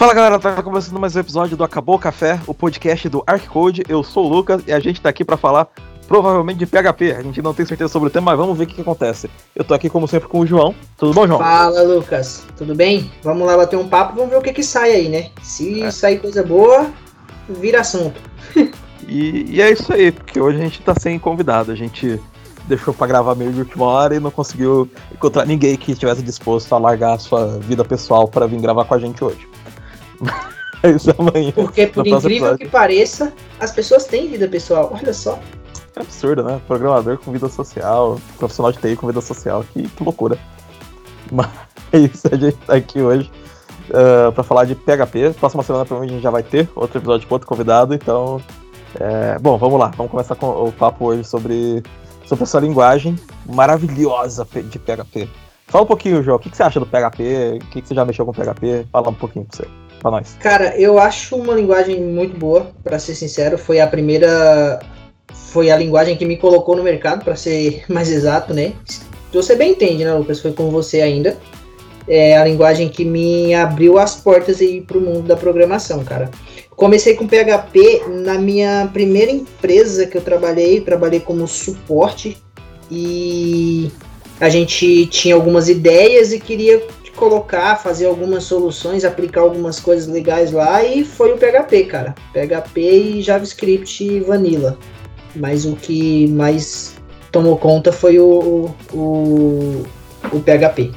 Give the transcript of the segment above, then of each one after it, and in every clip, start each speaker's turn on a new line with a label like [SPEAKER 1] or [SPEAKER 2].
[SPEAKER 1] Fala galera, tá começando mais um episódio do Acabou o Café, o podcast do ArcCode. Eu sou o Lucas e a gente tá aqui para falar provavelmente de PHP. A gente não tem certeza sobre o tema, mas vamos ver o que, que, acontece. Eu tô aqui como sempre com o João. Tudo bom, João?
[SPEAKER 2] Fala, Lucas. Tudo bem? Vamos lá bater um papo, vamos ver o que que sai aí, né? Se é. sair coisa boa, vira assunto.
[SPEAKER 1] e, e é isso aí, porque hoje a gente tá sem convidado. A gente deixou para gravar meio de última hora e não conseguiu encontrar ninguém que estivesse disposto a largar a sua vida pessoal para vir gravar com a gente hoje.
[SPEAKER 2] Isso amanhã. Porque, por incrível episódio. que pareça, as pessoas têm vida pessoal. Olha só.
[SPEAKER 1] É absurdo, né? Programador com vida social, profissional de TI com vida social. Que, que loucura. Mas é isso, a gente tá aqui hoje uh, ah, para falar de PHP. Próxima semana, provavelmente, a gente já vai ter outro episódio com outro convidado. Então, é... bom, vamos lá. Vamos começar com o papo hoje sobre, sobre essa linguagem maravilhosa de PHP. Fala um pouquinho, João, o que, que você acha do PHP? O que, que você já mexeu com PHP? Fala um pouquinho pra você, pra nós.
[SPEAKER 2] Cara, eu acho uma linguagem muito boa, para ser sincero. Foi a primeira. Foi a linguagem que me colocou no mercado, para ser mais exato, né? Você bem entende, né, Lucas? Foi com você ainda. É a linguagem que me abriu as portas aí pro mundo da programação, cara. Comecei com PHP na minha primeira empresa que eu trabalhei, trabalhei como suporte e a gente tinha algumas ideias e queria colocar, fazer algumas soluções, aplicar algumas coisas legais lá e foi o PHP, cara. PHP e JavaScript Vanilla. Mas o que mais tomou conta foi o, o, o PHP.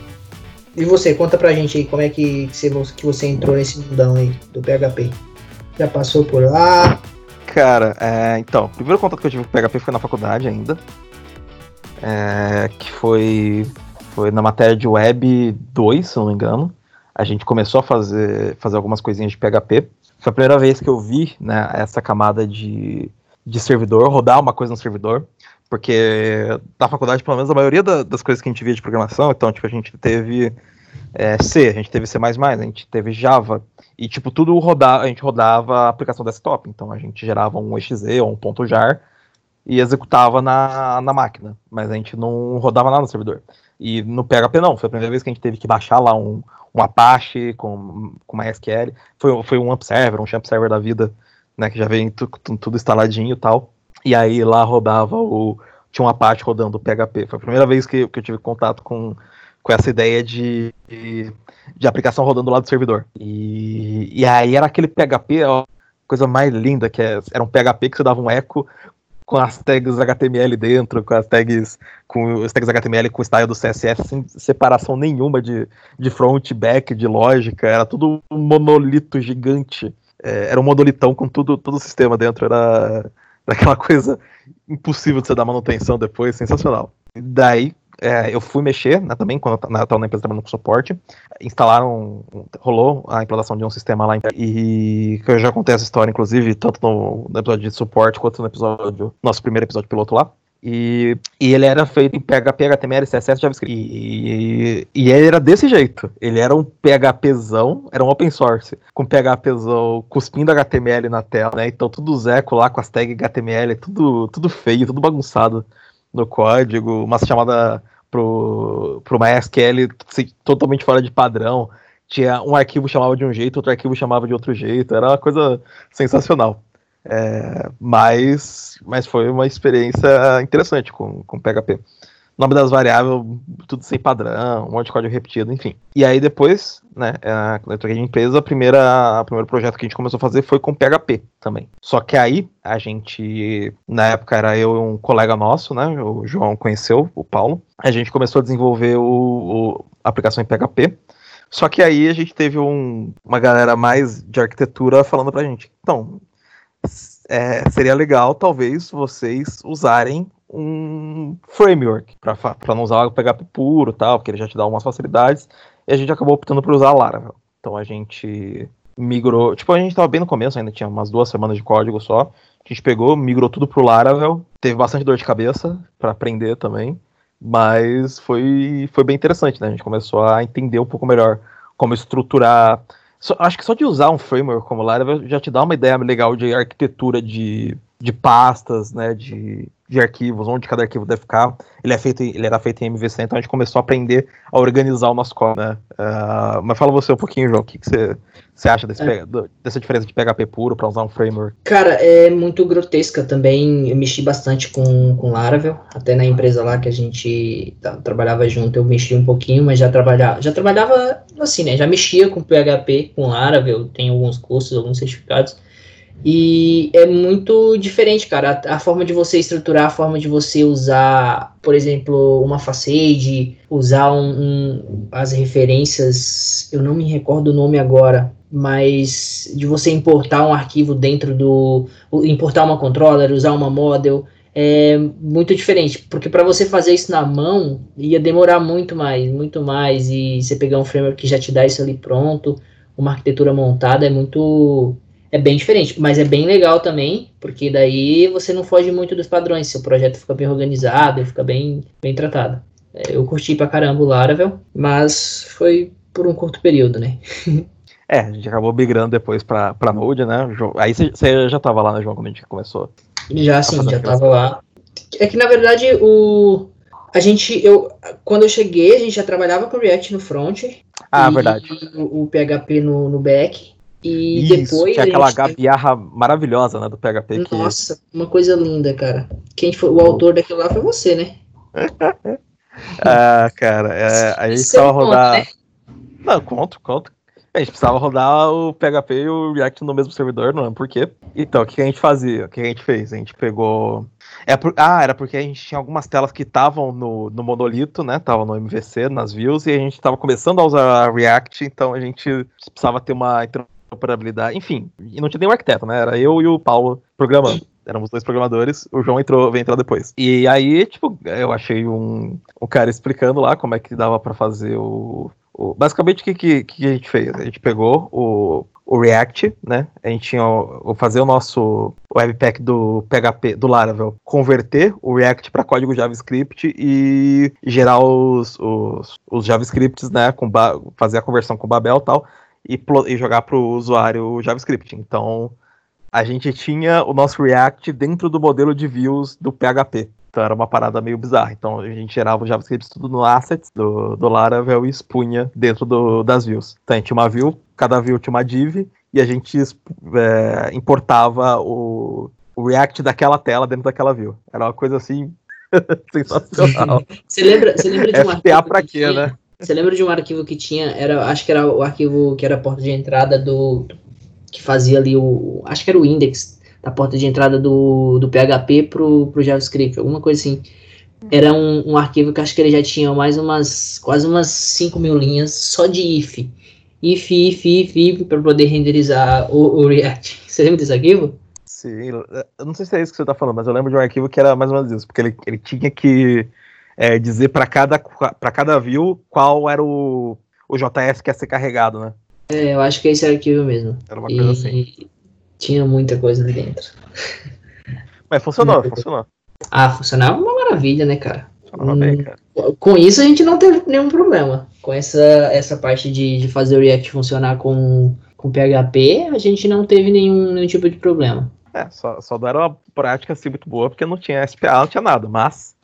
[SPEAKER 2] E você, conta pra gente aí como é que você, que você entrou nesse mundão aí do PHP. Já passou por lá?
[SPEAKER 1] Cara, é, então, o primeiro contato que eu tive com PHP foi na faculdade ainda é, que foi, foi na matéria de Web 2, se não me engano. A gente começou a fazer, fazer algumas coisinhas de PHP. Foi a primeira vez que eu vi né, essa camada de, de servidor, rodar uma coisa no servidor, porque na faculdade, pelo menos, a maioria da, das coisas que a gente via de programação, então, tipo, a gente teve é, C, a gente teve C++, a gente teve Java, e, tipo, tudo rodava, a gente rodava a aplicação desktop, então a gente gerava um exe ou um ponto .jar, e executava na, na máquina, mas a gente não rodava nada no servidor. E no PHP não, foi a primeira vez que a gente teve que baixar lá um, um Apache com, com MySQL, foi, foi um AMP server, um champ server da vida, né, que já veio tudo, instaladinho e tal, e aí lá rodava o, tinha um Apache rodando o PHP, foi a primeira vez que, que eu tive contato com, com essa ideia de, de, de aplicação rodando lá do servidor. E, e aí era aquele PHP, a coisa mais linda, que é, era um PHP que você dava um eco com as tags HTML dentro, com as tags com os tags HTML com o style do CSS sem separação nenhuma de, de front, back, de lógica, era tudo um monolito gigante. É, era um monolitão com tudo, todo o sistema dentro, era, era aquela coisa impossível de você dar manutenção depois, sensacional. Daí, é, eu fui mexer né, também, quando eu estava na empresa trabalhando com suporte. Instalaram, rolou a implantação de um sistema lá e que eu já contei essa história, inclusive, tanto no, no, episódio de suporte quanto no episódio, nosso primeiro episódio piloto lá. E, e ele era feito em PHP, HTML, CSS, JavaScript. E, e, e ele era desse jeito. Ele era um PHPzão, era um open source, com PHPzão cuspindo HTML na tela, né? Então tudo zeco lá com as tags HTML, tudo, tudo feio, tudo bagunçado no código, uma chamada pro, pro MySQL totalmente fora de padrão. Tinha um arquivo chamava de um jeito, outro arquivo chamava de outro jeito, era uma coisa sensacional. É, mas, mas foi uma experiência interessante com, com PHP nome das variáveis, tudo sem padrão, um monte de código repetido, enfim. E aí depois, né, quando eu troquei de empresa, a primeira, o primeiro projeto que a gente começou a fazer foi com PHP também. Só que aí, a gente, na época era eu e um colega nosso, né, o João conheceu, o Paulo, a gente começou a desenvolver o, o a aplicação em PHP, só que aí a gente teve um, uma galera mais de arquitetura falando pra gente, então, é, seria legal talvez vocês usarem um framework para não usar o PHP puro tal, porque ele já te dá algumas facilidades. E a gente acabou optando por usar Laravel. Então a gente migrou, tipo, a gente estava bem no começo, ainda tinha umas duas semanas de código só. A gente pegou, migrou tudo pro Laravel, teve bastante dor de cabeça para aprender também, mas foi, foi bem interessante, né? A gente começou a entender um pouco melhor como estruturar. Acho que só de usar um framework como Laravel já te dá uma ideia legal de arquitetura de, de pastas, né, de, de arquivos, onde cada arquivo deve ficar. Ele, é feito, ele era feito em MVC, então a gente começou a aprender a organizar o nosso código, né? Uh, mas fala você um pouquinho, João, o que, que você, você acha desse, é. dessa diferença de PHP puro para usar um framework?
[SPEAKER 2] Cara, é muito grotesca também. Eu mexi bastante com, com Laravel, até na empresa lá que a gente tá, trabalhava junto, eu mexi um pouquinho, mas já trabalhava, já trabalhava assim, né? Já mexia com PHP, com Laravel, tem alguns cursos, alguns certificados. E é muito diferente, cara. A, a, forma de você estruturar, a forma de você usar, por exemplo, uma facade, usar um, um, as referências, eu não me recordo o nome agora, mas de você importar um arquivo dentro do. importar uma controller, usar uma model, é muito diferente, porque para você fazer isso na mão ia demorar muito mais, muito mais, e você pegar um framework que já te dá isso ali pronto, uma arquitetura montada, é muito é bem diferente, mas é bem legal também, porque daí você não foge muito dos padrões, seu projeto fica bem organizado, fica bem, bem tratado. É, eu curti pra caramba o Laravel, mas foi por um curto período, né?
[SPEAKER 1] é, a gente acabou migrando depois pra, pra Node, né? Aí você já tava lá, né, João, quando a gente começou?
[SPEAKER 2] Já sim, já tava lá. É que na verdade o. A gente, eu, quando eu cheguei, a gente já trabalhava com React no front.
[SPEAKER 1] Ah, verdade.
[SPEAKER 2] O, o PHP no, no back. E
[SPEAKER 1] Isso,
[SPEAKER 2] depois.
[SPEAKER 1] É aquela gambiarra maravilhosa, né, do PHP.
[SPEAKER 2] Nossa, que... uma coisa linda, cara. Quem foi o autor daquilo lá foi você, né?
[SPEAKER 1] ah, cara, é, a gente precisava rodar. Né? Não, conto, conto. A gente precisava rodar o PHP e o React no mesmo servidor, não é por quê. Então, o que a gente fazia? O que a gente fez? A gente pegou. É por... Ah, era porque a gente tinha algumas telas que estavam no, no monolito, né? Estavam no MVC, nas views, e a gente estava começando a usar React, então a gente precisava ter uma operabilidade, enfim, e não tinha nenhum arquiteto, né? Era eu e o Paulo programando. Éramos dois programadores, o João entrou, veio entrar depois. E aí, tipo, eu achei um, um cara explicando lá como é que dava para fazer o, o, Basicamente, o que, que, que, a gente fez? A gente pegou o, o React, né? A gente tinha o, fazer o nosso Webpack do PHP, do Laravel, converter o React para código JavaScript e gerar os, os, os JavaScripts, né? Com fazer a conversão com Babel e tal e, e jogar para o usuário JavaScript. Então, a gente tinha o nosso React dentro do modelo de views do PHP. Então era uma parada meio bizarra. Então a gente gerava o JavaScript tudo no assets do, do Laravel e expunha dentro do, das views. Então a gente tinha uma view, cada view tinha uma div, e a gente é, importava o, o React daquela tela dentro daquela view. Era uma coisa assim sensacional.
[SPEAKER 2] Você lembra, você lembra de
[SPEAKER 1] uma FTA pra quê, né?
[SPEAKER 2] Você lembra de um arquivo que tinha? Era, acho que era o arquivo que era a porta de entrada do. que fazia ali o. Acho que era o index da porta de entrada do, do PHP pro, pro JavaScript, alguma coisa assim. Era um, um arquivo que acho que ele já tinha mais umas. quase umas 5 mil linhas só de if. If, if, if, if, para poder renderizar o, o React. Você lembra desse arquivo?
[SPEAKER 1] Sim, eu não sei se é isso que você está falando, mas eu lembro de um arquivo que era mais ou menos isso, porque ele, ele tinha que é, dizer para cada, pra cada view qual era o, o JS que ia ser carregado, né?
[SPEAKER 2] É, eu acho que é esse arquivo mesmo.
[SPEAKER 1] Era uma coisa e, assim.
[SPEAKER 2] Tinha muita coisa ali dentro.
[SPEAKER 1] Mas funcionou, funcionou.
[SPEAKER 2] Ah, funcionava uma maravilha, né, cara?
[SPEAKER 1] Funcionava hum, bem, cara.
[SPEAKER 2] Com isso a gente não teve nenhum problema. Com essa, essa parte de, de fazer o React funcionar com, com PHP, a gente não teve nenhum, nenhum tipo de problema.
[SPEAKER 1] É, só, só não era uma prática assim muito boa, porque não tinha SPA, não tinha nada, mas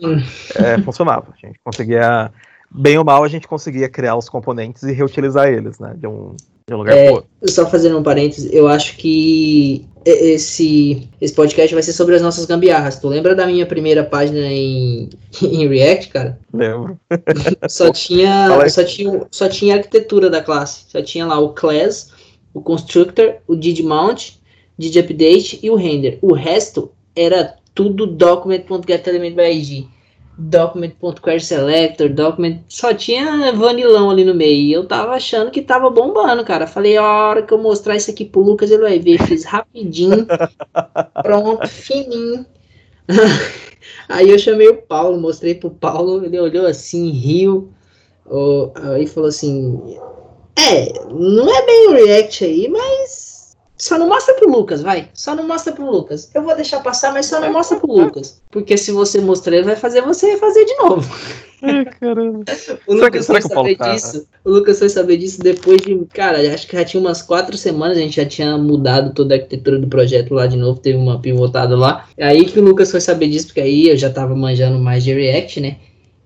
[SPEAKER 1] é, funcionava. A gente conseguia, bem ou mal, a gente conseguia criar os componentes e reutilizar eles, né? De um, de um lugar
[SPEAKER 2] é, pro Só fazendo um parênteses, eu acho que esse, esse podcast vai ser sobre as nossas gambiarras. Tu lembra da minha primeira página em, em React, cara?
[SPEAKER 1] Lembro.
[SPEAKER 2] só tinha, só tinha só tinha a arquitetura da classe. Só tinha lá o class, o constructor, o did mount de update e o render. O resto era tudo document.getElementById, document.querySelector, document, só tinha vanilão ali no meio. E eu tava achando que tava bombando, cara. Falei, a hora que eu mostrar isso aqui pro Lucas, ele vai ver. Fiz rapidinho, pronto, fininho. Aí eu chamei o Paulo, mostrei pro Paulo, ele olhou assim, riu. Aí falou assim: É, não é bem o React aí, mas só não mostra pro Lucas, vai. Só não mostra pro Lucas. Eu vou deixar passar, mas só não mostra pro Lucas. Porque se você mostrar, ele vai fazer você fazer de novo.
[SPEAKER 1] Ai, caramba.
[SPEAKER 2] O Lucas foi saber disso. O Lucas foi saber disso depois de. Cara, acho que já tinha umas quatro semanas, a gente já tinha mudado toda a arquitetura do projeto lá de novo, teve uma pivotada lá. É aí que o Lucas foi saber disso, porque aí eu já tava manjando mais de React, né?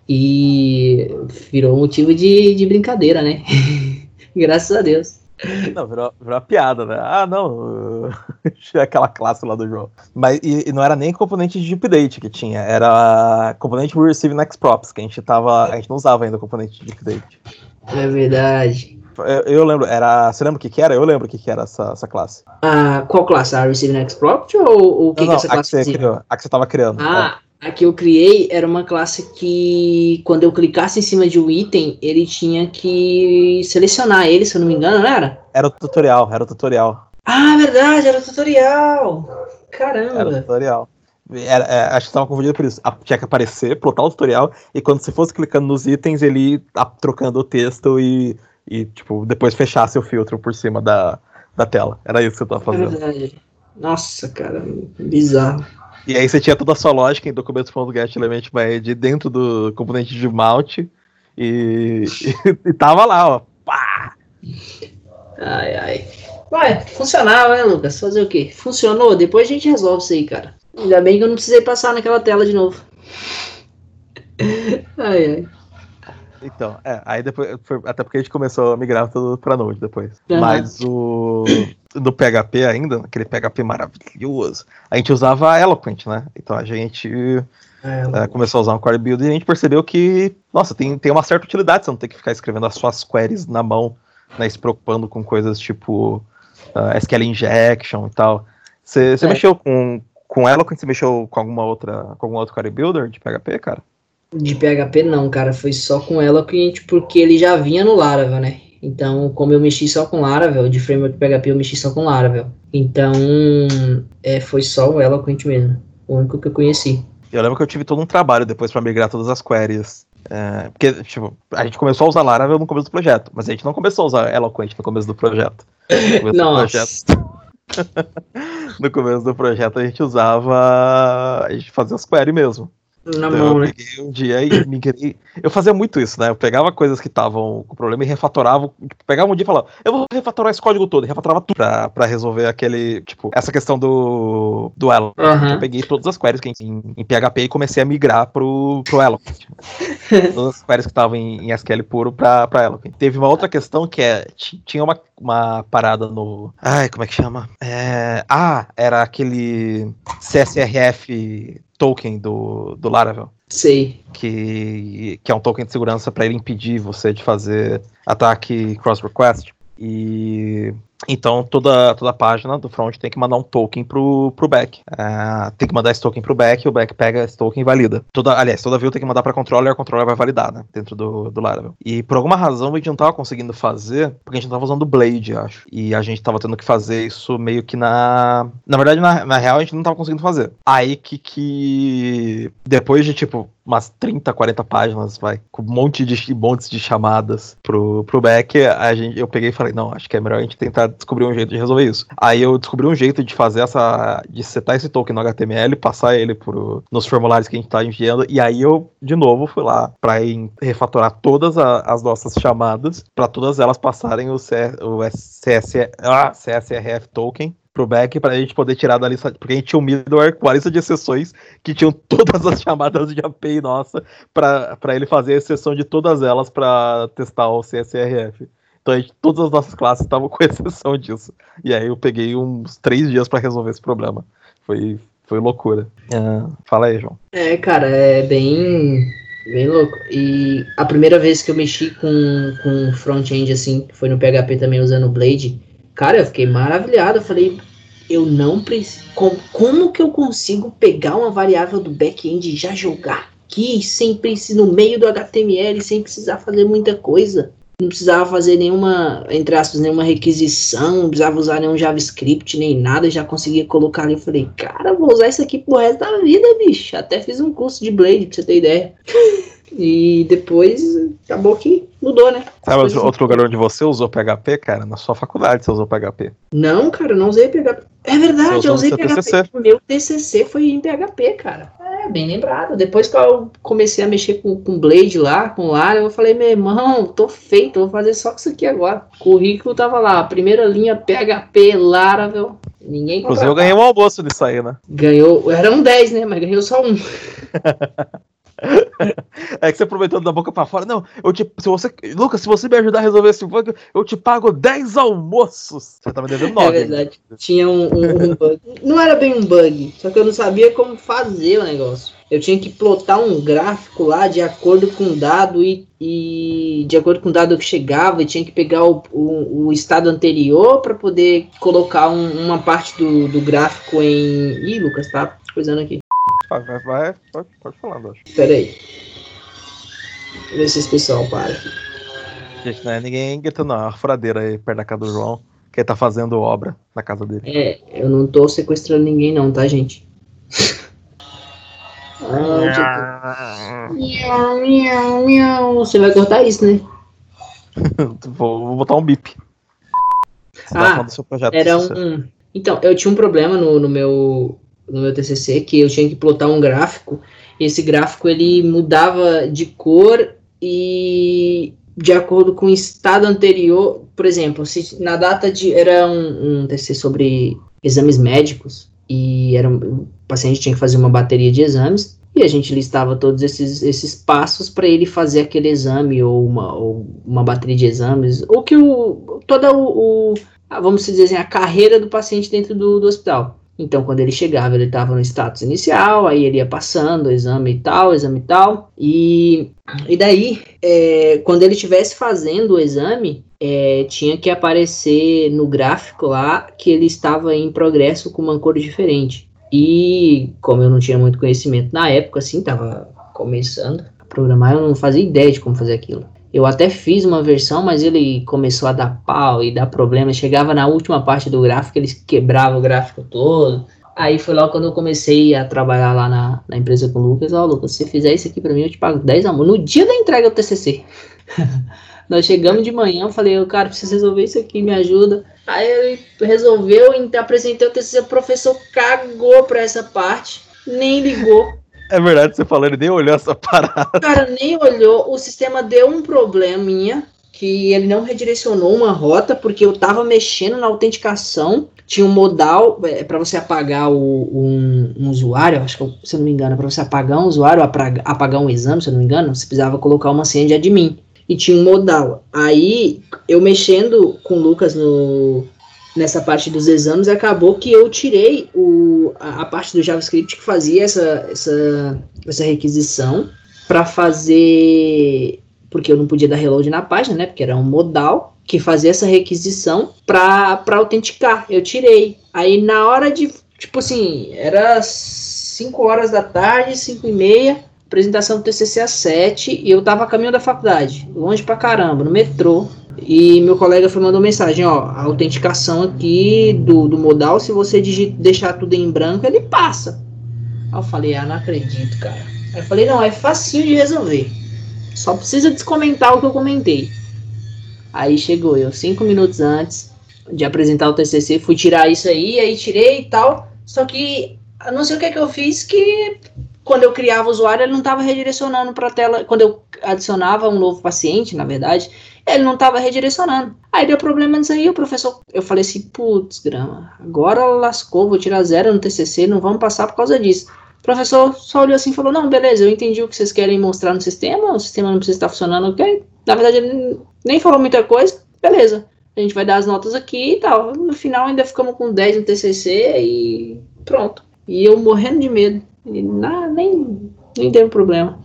[SPEAKER 2] E virou motivo de, de brincadeira, né? Graças a Deus.
[SPEAKER 1] Não, virou, virou uma piada, né? Ah, não. aquela classe lá do jogo. Mas e, e, não era nem componente de update que tinha, era componente Receive Next Props, que a gente tava. A gente não usava ainda componente de update.
[SPEAKER 2] É verdade.
[SPEAKER 1] Eu, eu, lembro, era. Você lembra o que, que era? Eu lembro o que, que era essa, essa classe.
[SPEAKER 2] Ah, qual classe? A Receive Next Prop ou o que,
[SPEAKER 1] não,
[SPEAKER 2] que essa classe
[SPEAKER 1] a que, você criou, a que você tava criando.
[SPEAKER 2] Ah, a que eu criei era uma classe que, quando eu clicasse em cima de um item, ele tinha que selecionar ele, se eu não me engano, não era?
[SPEAKER 1] Era o tutorial, era o tutorial.
[SPEAKER 2] Ah, verdade, era o tutorial. Caramba.
[SPEAKER 1] Era o tutorial. Era, é, acho que estava confundido por isso. Tinha que aparecer, plotar o tutorial, e quando você fosse clicando nos itens, ele tá trocando o texto e, e tipo, depois fechasse o filtro por cima da, da tela. Era isso que eu tava fazendo.
[SPEAKER 2] É verdade. Nossa, cara, bizarro.
[SPEAKER 1] E aí você tinha toda a sua lógica em documento.get element by dentro do componente de mount e, e, e, tava lá, ó. Pá!
[SPEAKER 2] Ai, ai. Ué, funcionava, né, Lucas? Fazer o quê? Funcionou? Depois a gente resolve isso aí, cara. Ainda bem que eu não precisei passar naquela tela de novo. ai, ai.
[SPEAKER 1] Então, é, aí depois, foi, até porque a gente começou a migrar tudo pra Node depois. Uhum. Mas o do PHP ainda, aquele PHP maravilhoso, a gente usava Eloquent, né? Então a gente é, é, começou a usar um Query Builder e a gente percebeu que, nossa, tem, tem uma certa utilidade você não ter que ficar escrevendo as suas queries na mão, né? Se preocupando com coisas tipo uh, SQL Injection e tal. Você é. mexeu com, com Eloquent? Você mexeu com alguma outra, com algum outro Query Builder de PHP, cara?
[SPEAKER 2] De PHP não, cara, foi só com Eloquent porque ele já vinha no Laravel, né? Então, como eu mexi só com Laravel, de framework PHP eu mexi só com Laravel. Então, é, foi só o Eloquent mesmo, o único que eu conheci.
[SPEAKER 1] Eu lembro que eu tive todo um trabalho depois para migrar todas as queries. É, porque, tipo, a gente começou a usar Laravel no começo do projeto, mas a gente não começou a usar Eloquent no começo do projeto. No
[SPEAKER 2] Nossa.
[SPEAKER 1] Do projeto, no começo do projeto a gente usava. A gente fazia as queries mesmo.
[SPEAKER 2] Na então, mão,
[SPEAKER 1] eu né? peguei um dia e migrei. Eu fazia muito isso, né? Eu pegava coisas que estavam com problema e refatorava. Tipo, pegava um dia e falava, eu vou refatorar esse código todo, e refatorava tudo pra, pra resolver aquele. Tipo, essa questão do, do Elo. Uhum. Eu peguei todas as queries que em, em PHP e comecei a migrar pro, pro Elo. todas as queries que estavam em, em SQL puro pra, pra Elo. Teve uma outra questão que é. Tinha uma, uma parada no. Ai, como é que chama? É, ah, era aquele CSRF token do, do Laravel.
[SPEAKER 2] Sei.
[SPEAKER 1] Que, que é um token de segurança para ele impedir você de fazer ataque cross request. E então toda, toda página do front tem que mandar um token pro, pro back. Uh, tem que mandar esse token pro back, o back pega esse token e valida. Toda, aliás, toda view tem que mandar para controller a controller vai validar, né? Dentro do, do Laravel. E por alguma razão a gente não tava conseguindo fazer, porque a gente não tava usando Blade, acho. E a gente tava tendo que fazer isso meio que na. Na verdade, na, na real, a gente não tava conseguindo fazer. Aí que, que depois de tipo umas 30, 40 páginas, vai, com um monte de montes de chamadas pro, pro back, a gente, eu peguei e falei, não, acho que é melhor a gente tentar descobrir um jeito de resolver isso. Aí eu descobri um jeito de fazer essa, de setar esse token no HTML, passar ele pro, nos formulários que a gente tá enviando, e aí eu, de novo, fui lá para refatorar todas a, as nossas chamadas, para todas elas passarem o, C, o ah, CSRF token pro back pra gente poder tirar da lista, porque a gente tinha um middleware com a lista de exceções que tinham todas as chamadas de API nossa para ele fazer a exceção de todas elas para testar o CSRF. Gente, todas as nossas classes estavam com exceção disso. E aí eu peguei uns três dias para resolver esse problema. Foi, foi loucura. É, fala aí, João.
[SPEAKER 2] É, cara, é bem, bem louco. E a primeira vez que eu mexi com, com front-end, assim, foi no PHP também usando o Blade, Cara, eu fiquei maravilhado. Eu falei, eu não preciso. Como, como que eu consigo pegar uma variável do back-end e já jogar aqui sem precisar no meio do HTML, sem precisar fazer muita coisa? Não precisava fazer nenhuma, entre aspas, nenhuma requisição, não precisava usar nenhum JavaScript, nem nada, já conseguia colocar ali. Eu falei, cara, vou usar isso aqui pro resto da vida, bicho. Até fiz um curso de Blade, pra você ter ideia. E depois acabou que mudou, né?
[SPEAKER 1] Sabe outro, outro lugar onde você usou PHP, cara? Na sua faculdade você usou PHP.
[SPEAKER 2] Não, cara, não usei PHP. É verdade, eu usei PHP. TCC. Meu TCC foi em PHP, cara. É, bem lembrado. Depois que eu comecei a mexer com, com Blade lá, com Lara, eu falei, meu irmão, tô feito, vou fazer só isso aqui agora. O currículo tava lá, primeira linha PHP, Laravel. Ninguém
[SPEAKER 1] Inclusive eu ganhei um almoço disso aí, né?
[SPEAKER 2] Ganhou, eram 10, né? Mas ganhou só um.
[SPEAKER 1] É que você aproveitou da boca para fora. Não, eu te, se você, Lucas, se você me ajudar a resolver esse bug, eu te pago 10 almoços. Você tava devendo 9.
[SPEAKER 2] É verdade. Tinha um, um, um, bug. Não era bem um bug, só que eu não sabia como fazer o negócio. Eu tinha que plotar um gráfico lá de acordo com o dado e, e de acordo com o dado que chegava, e tinha que pegar o, o, o estado anterior para poder colocar um, uma parte do, do gráfico em. Ih, Lucas, tá coisando aqui.
[SPEAKER 1] Vai, vai, pode, pode falar, Dosh.
[SPEAKER 2] Pera aí. Vê se esse pessoal para.
[SPEAKER 1] Gente, não é ninguém gritando uma furadeira aí perto da casa do João, que ele tá fazendo obra na casa dele.
[SPEAKER 2] É, eu não tô sequestrando ninguém não, tá, gente? ah, miau, miau, miau. Você vai cortar isso, né?
[SPEAKER 1] vou, vou, botar um bip.
[SPEAKER 2] ah, era um... Então, eu tinha um problema no, no meu no meu TCC que eu tinha que plotar um gráfico. E esse gráfico ele mudava de cor e de acordo com o estado anterior. Por exemplo, se na data de era um, um TCC sobre exames médicos e era o paciente tinha que fazer uma bateria de exames e a gente listava todos esses, esses passos para ele fazer aquele exame ou uma, ou uma bateria de exames ou que o toda o, o vamos dizer assim, a carreira do paciente dentro do, do hospital. Então, quando ele chegava, ele estava no status inicial, aí ele ia passando, exame tal, exame tal. E, e daí, é, quando ele estivesse fazendo o exame, é, tinha que aparecer no gráfico lá que ele estava em progresso com uma cor diferente. E como eu não tinha muito conhecimento na época, assim, estava começando a programar, eu não fazia ideia de como fazer aquilo. Eu até fiz uma versão, mas ele começou a dar pau e dar problema. Chegava na última parte do gráfico, ele quebrava o gráfico todo. Aí foi lá quando eu comecei a trabalhar lá na, na empresa com o Lucas. Ó, oh, Lucas, se fizer isso aqui para mim, eu te pago 10 amor. No dia da entrega do TCC. Nós chegamos de manhã, eu falei, cara, preciso resolver isso aqui, me ajuda. Aí ele resolveu, apresentei o TCC, o professor cagou pra essa parte, nem ligou.
[SPEAKER 1] É verdade, você ele nem olhou essa parada.
[SPEAKER 2] Cara, nem olhou. O sistema deu um probleminha que ele não redirecionou uma rota porque eu tava mexendo na autenticação. Tinha um modal é, para você apagar o, um, um, usuário, acho que se eu não me engano, para você apagar um usuário, apagar um exame, se eu não me engano, você precisava colocar uma senha de admin. E tinha um modal. Aí, eu mexendo com o Lucas no, nessa parte dos exames, acabou que eu tirei o, a, a parte do JavaScript que fazia essa, essa, essa requisição para fazer. Porque eu não podia dar reload na página, né? Porque era um modal que fazia essa requisição para autenticar. Eu tirei. Aí na hora de. Tipo assim, era 5 horas da tarde, 5 e meia, apresentação do TCC às 7 e eu tava a caminho da faculdade, longe pra caramba, no metrô. E meu colega foi mandou mensagem, ó, a autenticação aqui do, do modal, se você digita, deixar tudo em branco, ele passa. Aí eu falei, ah, não acredito, cara. Aí eu falei, não, é facinho de resolver. Só precisa descomentar o que eu comentei. Aí chegou eu, cinco minutos antes de apresentar o TCC, fui tirar isso aí, aí tirei e tal. Só que, não sei o que, é que eu fiz, que quando eu criava o usuário, ele não estava redirecionando para a tela. Quando eu adicionava um novo paciente, na verdade, ele não estava redirecionando. Aí deu problema nisso aí, o professor. Eu falei assim, putz, grama, agora lascou, vou tirar zero no TCC, não vamos passar por causa disso. O professor só olhou assim e falou: Não, beleza, eu entendi o que vocês querem mostrar no sistema, o sistema não precisa estar funcionando, ok? Na verdade, ele nem falou muita coisa, beleza. A gente vai dar as notas aqui e tal. No final, ainda ficamos com 10 no TCC e pronto. E eu morrendo de medo. E na, nem, nem deu problema.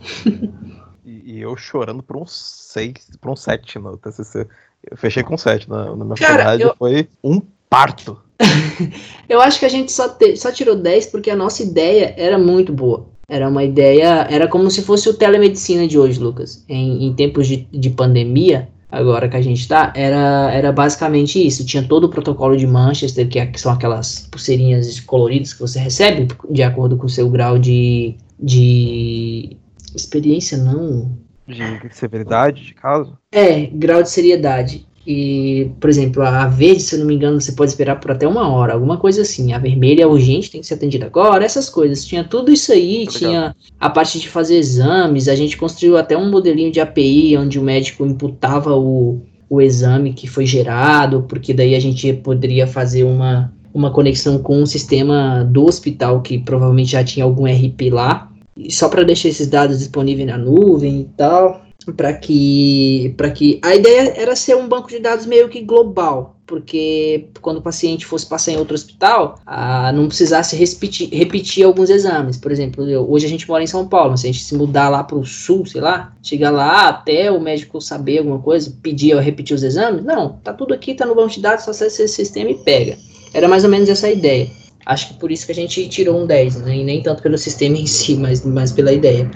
[SPEAKER 1] e, eu chorando por um 6, por um 7 no TCC. Eu fechei com 7 na, na minha faculdade, eu... foi um parto.
[SPEAKER 2] eu acho que a gente só, te, só tirou 10 porque a nossa ideia era muito boa. Era uma ideia, era como se fosse o telemedicina de hoje, Lucas. Em, em tempos de, de pandemia, agora que a gente tá, era, era basicamente isso. Tinha todo o protocolo de Manchester, que, é, que são aquelas pulseirinhas coloridas que você recebe de acordo com o seu grau de, de experiência não.
[SPEAKER 1] De severidade de caso?
[SPEAKER 2] É, grau de seriedade. E, por exemplo, a verde, se eu não me engano, você pode esperar por até uma hora, alguma coisa assim. A vermelha é urgente, tem que ser atendida agora, essas coisas. Tinha tudo isso aí, Obrigado. tinha a parte de fazer exames, a gente construiu até um modelinho de API onde o médico imputava o, o exame que foi gerado, porque daí a gente poderia fazer uma, uma conexão com o sistema do hospital, que provavelmente já tinha algum RP lá, só para deixar esses dados disponíveis na nuvem e tal para que para que a ideia era ser um banco de dados meio que global porque quando o paciente fosse passar em outro hospital, ah, não precisasse repetir, repetir alguns exames. Por exemplo, eu, hoje a gente mora em São Paulo, se a gente se mudar lá para o sul, sei lá, chegar lá até o médico saber alguma coisa, pedir ou repetir os exames, não, tá tudo aqui, tá no banco de dados, só acessa esse sistema e pega. Era mais ou menos essa a ideia. Acho que por isso que a gente tirou um 10, né? E nem tanto pelo sistema em si, mas, mas pela ideia.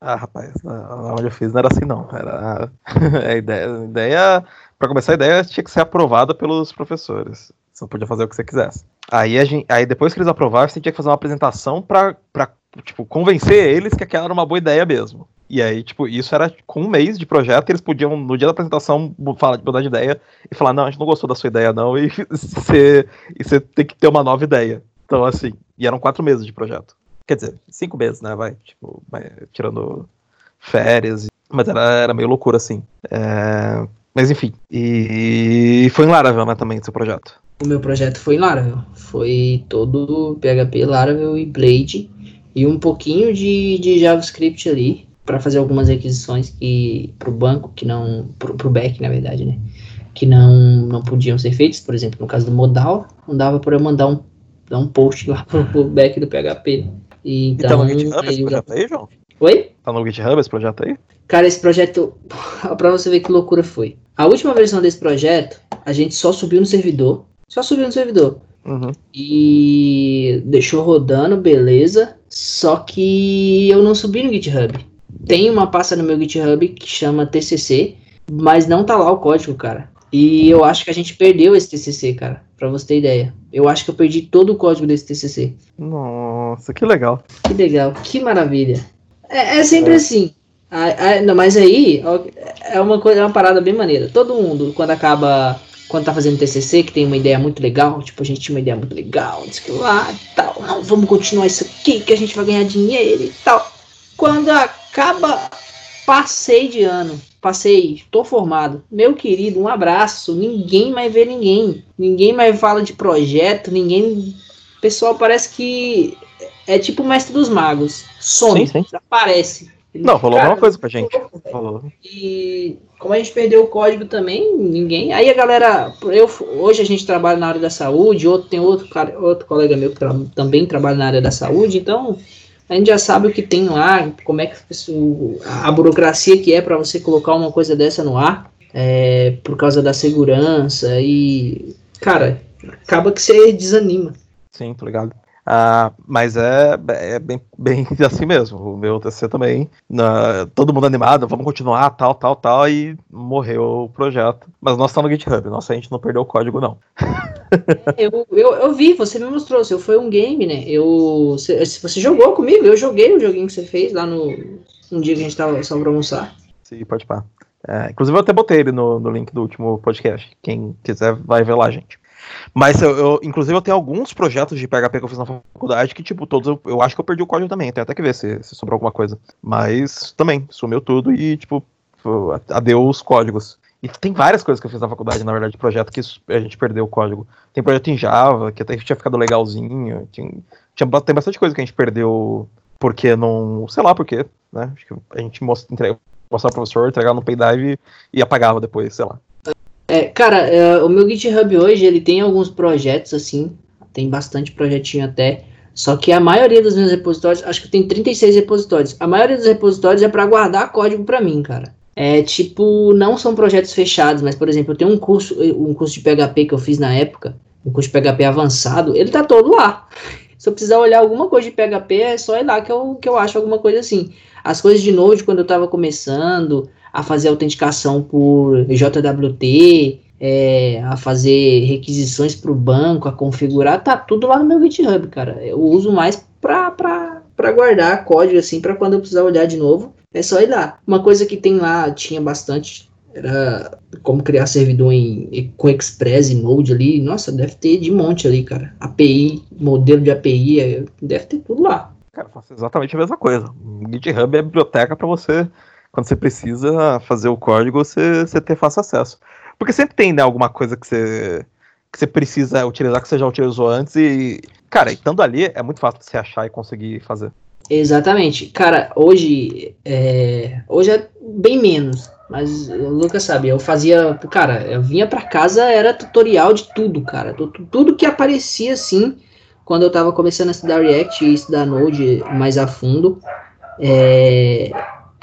[SPEAKER 1] Ah, rapaz, onde eu fiz não era assim não. Era a ideia, a ideia para começar a ideia tinha que ser aprovada pelos professores. Você podia fazer o que você quisesse. Aí, gente, aí depois que eles aprovaram, você tinha que fazer uma apresentação para tipo, convencer eles que aquela era uma boa ideia mesmo. E aí, tipo, isso era com um mês de projeto, eles podiam, no dia da apresentação, falar, mudar de ideia e falar, não, a gente não gostou da sua ideia, não, e e você tem que ter uma nova ideia. Então, assim, e eram quatro meses de projeto. Quer dizer, cinco meses, né? Vai, tipo, tirando férias. Mas era, era meio loucura, assim. É, mas enfim. E foi em Laravel, né, também, seu projeto?
[SPEAKER 2] O meu projeto foi em Laravel. Foi todo PHP, Laravel e Blade. E um pouquinho de, de JavaScript ali. para fazer algumas requisições que pro banco, que não. Pro, pro back, na verdade, né? Que não, não podiam ser feitas. Por exemplo, no caso do modal, não dava para eu mandar um, dar um post lá pro back do PHP.
[SPEAKER 1] E, então, tá no GitHub esse projeto aí, João?
[SPEAKER 2] Oi?
[SPEAKER 1] Tá no GitHub esse projeto aí?
[SPEAKER 2] Cara, esse projeto, pra você ver que loucura foi. A última versão desse projeto, a gente só subiu no servidor. Só subiu no servidor.
[SPEAKER 1] Uhum.
[SPEAKER 2] E deixou rodando, beleza. Só que eu não subi no GitHub. Tem uma pasta no meu GitHub que chama TCC, mas não tá lá o código, cara. E eu acho que a gente perdeu esse TCC, cara. Pra você ter ideia. Eu acho que eu perdi todo o código desse TCC.
[SPEAKER 1] Nossa, que legal.
[SPEAKER 2] Que legal, que maravilha. É, é sempre é. assim. não, mas aí é uma coisa, é uma parada bem maneira. Todo mundo, quando acaba, quando tá fazendo TCC, que tem uma ideia muito legal, tipo, a gente tinha uma ideia muito legal, diz que lá e tal, não, vamos continuar isso aqui, que a gente vai ganhar dinheiro e tal. Quando acaba, passei de ano passei, tô formado. Meu querido, um abraço. Ninguém mais vê ninguém. Ninguém mais fala de projeto, ninguém. O pessoal parece que é tipo o mestre dos magos. Some, sim, sim. desaparece.
[SPEAKER 1] Ele, Não, falou alguma coisa pra gente. Falou.
[SPEAKER 2] E como a gente perdeu o código também, ninguém. Aí a galera, eu hoje a gente trabalha na área da saúde, outro tem outro cara, outro colega meu que tra também trabalha na área da saúde, então a gente já sabe o que tem lá, como é que a burocracia que é para você colocar uma coisa dessa no ar, é, por causa da segurança e, cara, acaba que você desanima.
[SPEAKER 1] Sim, tô ligado. Ah, mas é, é bem, bem assim mesmo. O meu TC também. Na, todo mundo animado, vamos continuar, tal, tal, tal, e morreu o projeto. Mas nós estamos no GitHub, nossa, a gente não perdeu o código, não.
[SPEAKER 2] eu, eu, eu vi, você me mostrou, se foi um game, né? Eu, se, você jogou comigo, eu joguei o joguinho que você fez lá no um dia que a gente tava só pra almoçar.
[SPEAKER 1] Sim, pode pá. É, inclusive eu até botei ele no, no link do último podcast. Quem quiser vai ver lá, gente. Mas eu, eu, inclusive, eu tenho alguns projetos de PHP que eu fiz na faculdade que, tipo, todos eu, eu acho que eu perdi o código também. Tem até que ver se, se sobrou alguma coisa. Mas também, sumiu tudo e, tipo, adeus códigos. E tem várias coisas que eu fiz na faculdade, na verdade, de projeto que a gente perdeu o código. Tem projeto em Java, que até tinha ficado legalzinho. Tinha, tinha, tem bastante coisa que a gente perdeu porque não. Sei lá por quê, né? Acho que a gente mostra, entrega, mostrava pro professor, entregava no Paydrive e apagava depois, sei lá.
[SPEAKER 2] É, cara, é, o meu GitHub hoje, ele tem alguns projetos, assim, tem bastante projetinho até, só que a maioria dos meus repositórios, acho que tem 36 repositórios, a maioria dos repositórios é para guardar código para mim, cara. É tipo, não são projetos fechados, mas, por exemplo, eu tenho um curso, um curso de PHP que eu fiz na época, um curso de PHP avançado, ele tá todo lá. Se eu precisar olhar alguma coisa de PHP, é só ir lá que eu, que eu acho alguma coisa assim. As coisas de Node, quando eu tava começando, a fazer autenticação por JWT, é, a fazer requisições para o banco, a configurar, tá tudo lá no meu GitHub, cara. Eu uso mais para guardar código assim para quando eu precisar olhar de novo, é só ir lá. Uma coisa que tem lá, tinha bastante, era como criar servidor em, com Express e Node ali. Nossa, deve ter de monte ali, cara. API, modelo de API, é, deve ter tudo lá.
[SPEAKER 1] Cara, faço exatamente a mesma coisa. GitHub é biblioteca para você, quando você precisa fazer o código, você, você ter fácil acesso. Porque sempre tem né, alguma coisa que você, que você precisa utilizar que você já utilizou antes e, cara, estando ali é muito fácil de você achar e conseguir fazer.
[SPEAKER 2] Exatamente. Cara, hoje é, hoje é bem menos. Mas o Lucas sabe, eu fazia. Cara, eu vinha pra casa, era tutorial de tudo, cara. Tudo que aparecia assim, quando eu tava começando a estudar React e estudar Node mais a fundo. É,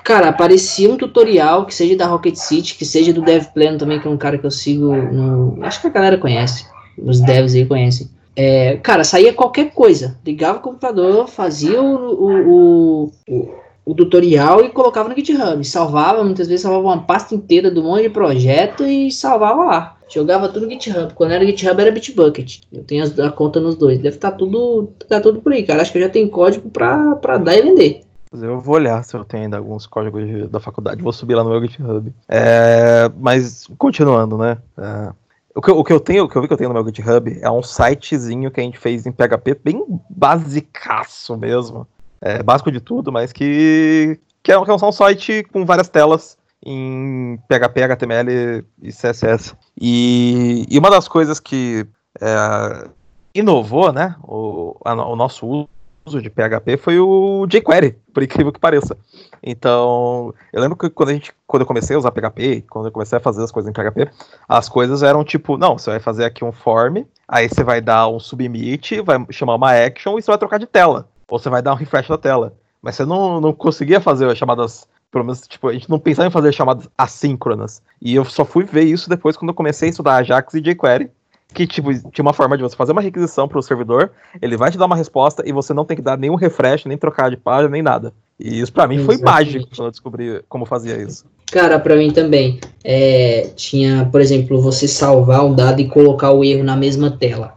[SPEAKER 2] cara, aparecia um tutorial, que seja da Rocket City, que seja do Dev Plano também, que é um cara que eu sigo no. Acho que a galera conhece. Os devs aí conhecem. É, cara, saía qualquer coisa. Ligava o computador, fazia o, o, o, o, tutorial e colocava no GitHub. Salvava, muitas vezes salvava uma pasta inteira do monte de projeto e salvava lá. Jogava tudo no GitHub. Quando era GitHub era Bitbucket. Eu tenho a conta nos dois. Deve estar tá tudo, tá tudo por aí, cara. Acho que eu já tenho código para dar e vender.
[SPEAKER 1] Eu vou olhar se eu tenho ainda alguns códigos da faculdade. Vou subir lá no meu GitHub. É, mas, continuando, né? É, o, que, o que eu tenho, o que eu vi que eu tenho no meu GitHub é um sitezinho que a gente fez em PHP, bem basicaço mesmo. É, básico de tudo, mas que, que, é, que é um site com várias telas em PHP, HTML e CSS. E, e uma das coisas que é, inovou, né, o, a, o nosso uso uso de PHP foi o jQuery, por incrível que pareça. Então, eu lembro que quando, a gente, quando eu comecei a usar PHP, quando eu comecei a fazer as coisas em PHP, as coisas eram tipo, não, você vai fazer aqui um form, aí você vai dar um submit, vai chamar uma action e você vai trocar de tela. Ou você vai dar um refresh da tela. Mas você não, não conseguia fazer as chamadas pelo menos, tipo, a gente não pensava em fazer chamadas assíncronas. E eu só fui ver isso depois quando eu comecei a estudar Ajax e jQuery que tipo, tinha uma forma de você fazer uma requisição para o servidor, ele vai te dar uma resposta e você não tem que dar nenhum refresh, nem trocar de página, nem nada. E isso para mim Exatamente. foi mágico quando eu descobri como fazia isso.
[SPEAKER 2] Cara, para mim também. É, tinha, por exemplo, você salvar um dado e colocar o erro na mesma tela.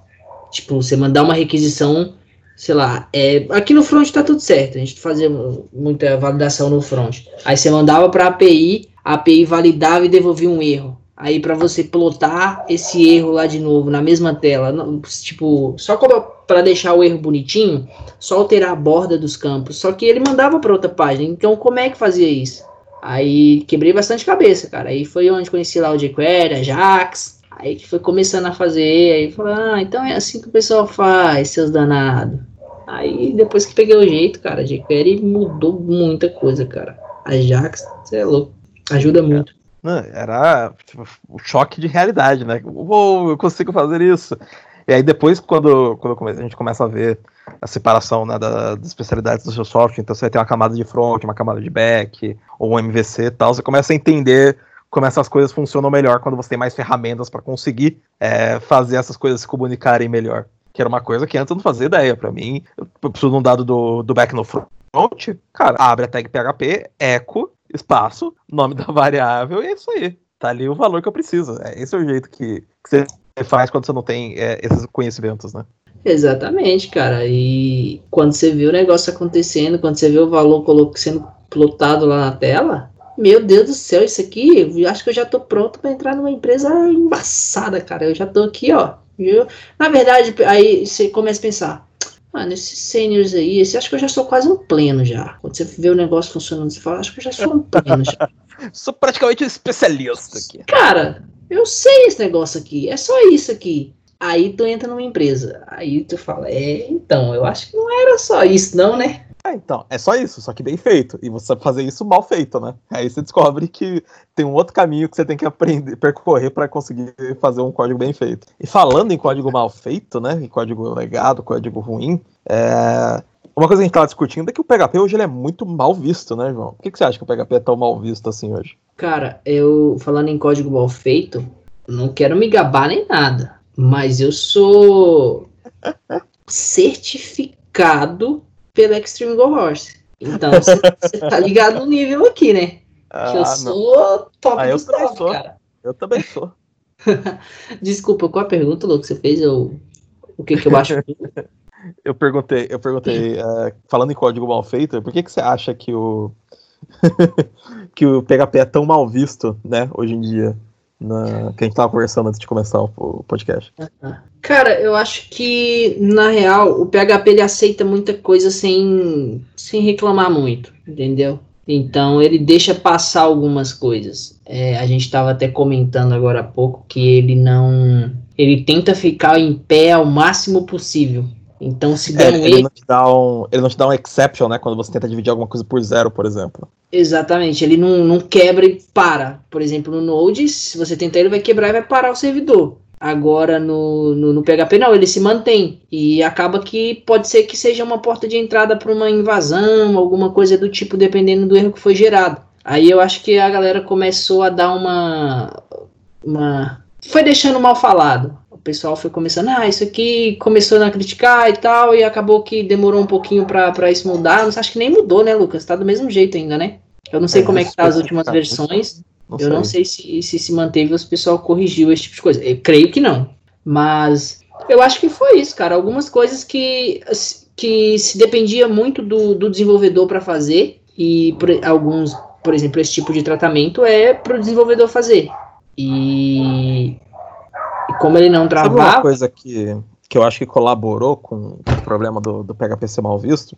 [SPEAKER 2] Tipo, você mandar uma requisição, sei lá, é, aqui no front tá tudo certo, a gente fazia muita validação no front. Aí você mandava para a API, a API validava e devolvia um erro aí para você plotar esse erro lá de novo na mesma tela, tipo, só para deixar o erro bonitinho, só alterar a borda dos campos. Só que ele mandava para outra página. Então, como é que fazia isso? Aí quebrei bastante cabeça, cara. Aí foi onde conheci lá o jQuery, a Jax. Aí que foi começando a fazer. Aí falei, ah, então é assim que o pessoal faz, seus danados. Aí depois que peguei o jeito, cara, jQuery mudou muita coisa, cara. A Jax, você é louco. Ajuda muito.
[SPEAKER 1] Era tipo, o choque de realidade, né? Uou, eu consigo fazer isso. E aí depois, quando, quando a gente começa a ver a separação né, da, das especialidades do seu software, então você ter uma camada de front, uma camada de back, ou um MVC e tal, você começa a entender como essas coisas funcionam melhor quando você tem mais ferramentas para conseguir é, fazer essas coisas se comunicarem melhor. Que era uma coisa que antes eu não fazia ideia. Para mim, eu preciso de um dado do, do back no front, cara, abre a tag PHP, echo, espaço, nome da variável, e é isso aí. Tá ali o valor que eu preciso. É, esse é o jeito que, que você faz quando você não tem é, esses conhecimentos, né?
[SPEAKER 2] Exatamente, cara. E quando você vê o negócio acontecendo, quando você vê o valor sendo plotado lá na tela, meu Deus do céu, isso aqui, eu acho que eu já tô pronto para entrar numa empresa embaçada, cara. Eu já tô aqui, ó. Eu, na verdade, aí você começa a pensar, Mano, esses seniors aí, esse, acho que eu já sou quase um pleno já. Quando você vê o negócio funcionando, você fala, acho que eu já sou um pleno já.
[SPEAKER 1] sou praticamente um especialista aqui.
[SPEAKER 2] Cara, eu sei esse negócio aqui, é só isso aqui. Aí tu entra numa empresa, aí tu fala, é, então, eu acho que não era só isso não, né?
[SPEAKER 1] É, então, é só isso, só que bem feito. E você sabe fazer isso mal feito, né? Aí você descobre que tem um outro caminho que você tem que aprender, percorrer para conseguir fazer um código bem feito. E falando em código mal feito, né? Em código legado, código ruim, é... uma coisa que a gente tava discutindo é que o PHP hoje ele é muito mal visto, né, João? Por que, que você acha que o PHP é tão mal visto assim hoje?
[SPEAKER 2] Cara, eu falando em código mal feito, não quero me gabar nem nada, mas eu sou certificado pelo Extreme Go Horse. Então você tá ligado no nível aqui, né? Ah, que eu sou não. top
[SPEAKER 1] ah, dos top, sou. cara. Eu também sou.
[SPEAKER 2] Desculpa, qual a pergunta, Lu, que você fez? Eu... O que, que eu acho?
[SPEAKER 1] eu perguntei, eu perguntei, uh, falando em código mal feito, por que, que você acha que o que o PHP é tão mal visto, né, hoje em dia? Na, que a gente tava conversando antes de começar o podcast.
[SPEAKER 2] Cara, eu acho que, na real, o PHP ele aceita muita coisa sem, sem reclamar muito, entendeu? Então ele deixa passar algumas coisas. É, a gente estava até comentando agora há pouco que ele não. Ele tenta ficar em pé ao máximo possível. Então, se der
[SPEAKER 1] é, um ele, erro... não te dá um, ele não te dá um exception, né? Quando você tenta dividir alguma coisa por zero, por exemplo.
[SPEAKER 2] Exatamente, ele não, não quebra e para. Por exemplo, no Node, se você tentar, ele vai quebrar e vai parar o servidor. Agora no, no, no, PHP não, ele se mantém. E acaba que pode ser que seja uma porta de entrada para uma invasão, alguma coisa do tipo, dependendo do erro que foi gerado. Aí eu acho que a galera começou a dar uma. uma foi deixando mal falado. O pessoal foi começando, ah, isso aqui começou a criticar e tal, e acabou que demorou um pouquinho para isso mudar. Não acho que nem mudou, né, Lucas? Tá do mesmo jeito ainda, né? Eu não sei é, como é que tá as últimas versões. Não eu não sei se, se se manteve ou se o pessoal corrigiu esse tipo de coisa. Eu creio que não. Mas eu acho que foi isso, cara. Algumas coisas que, que se dependia muito do, do desenvolvedor para fazer, e por, alguns, por exemplo, esse tipo de tratamento é para o desenvolvedor fazer. E, como ele não travava. Sabe
[SPEAKER 1] uma coisa que, que eu acho que colaborou com o problema do, do PHP ser mal visto?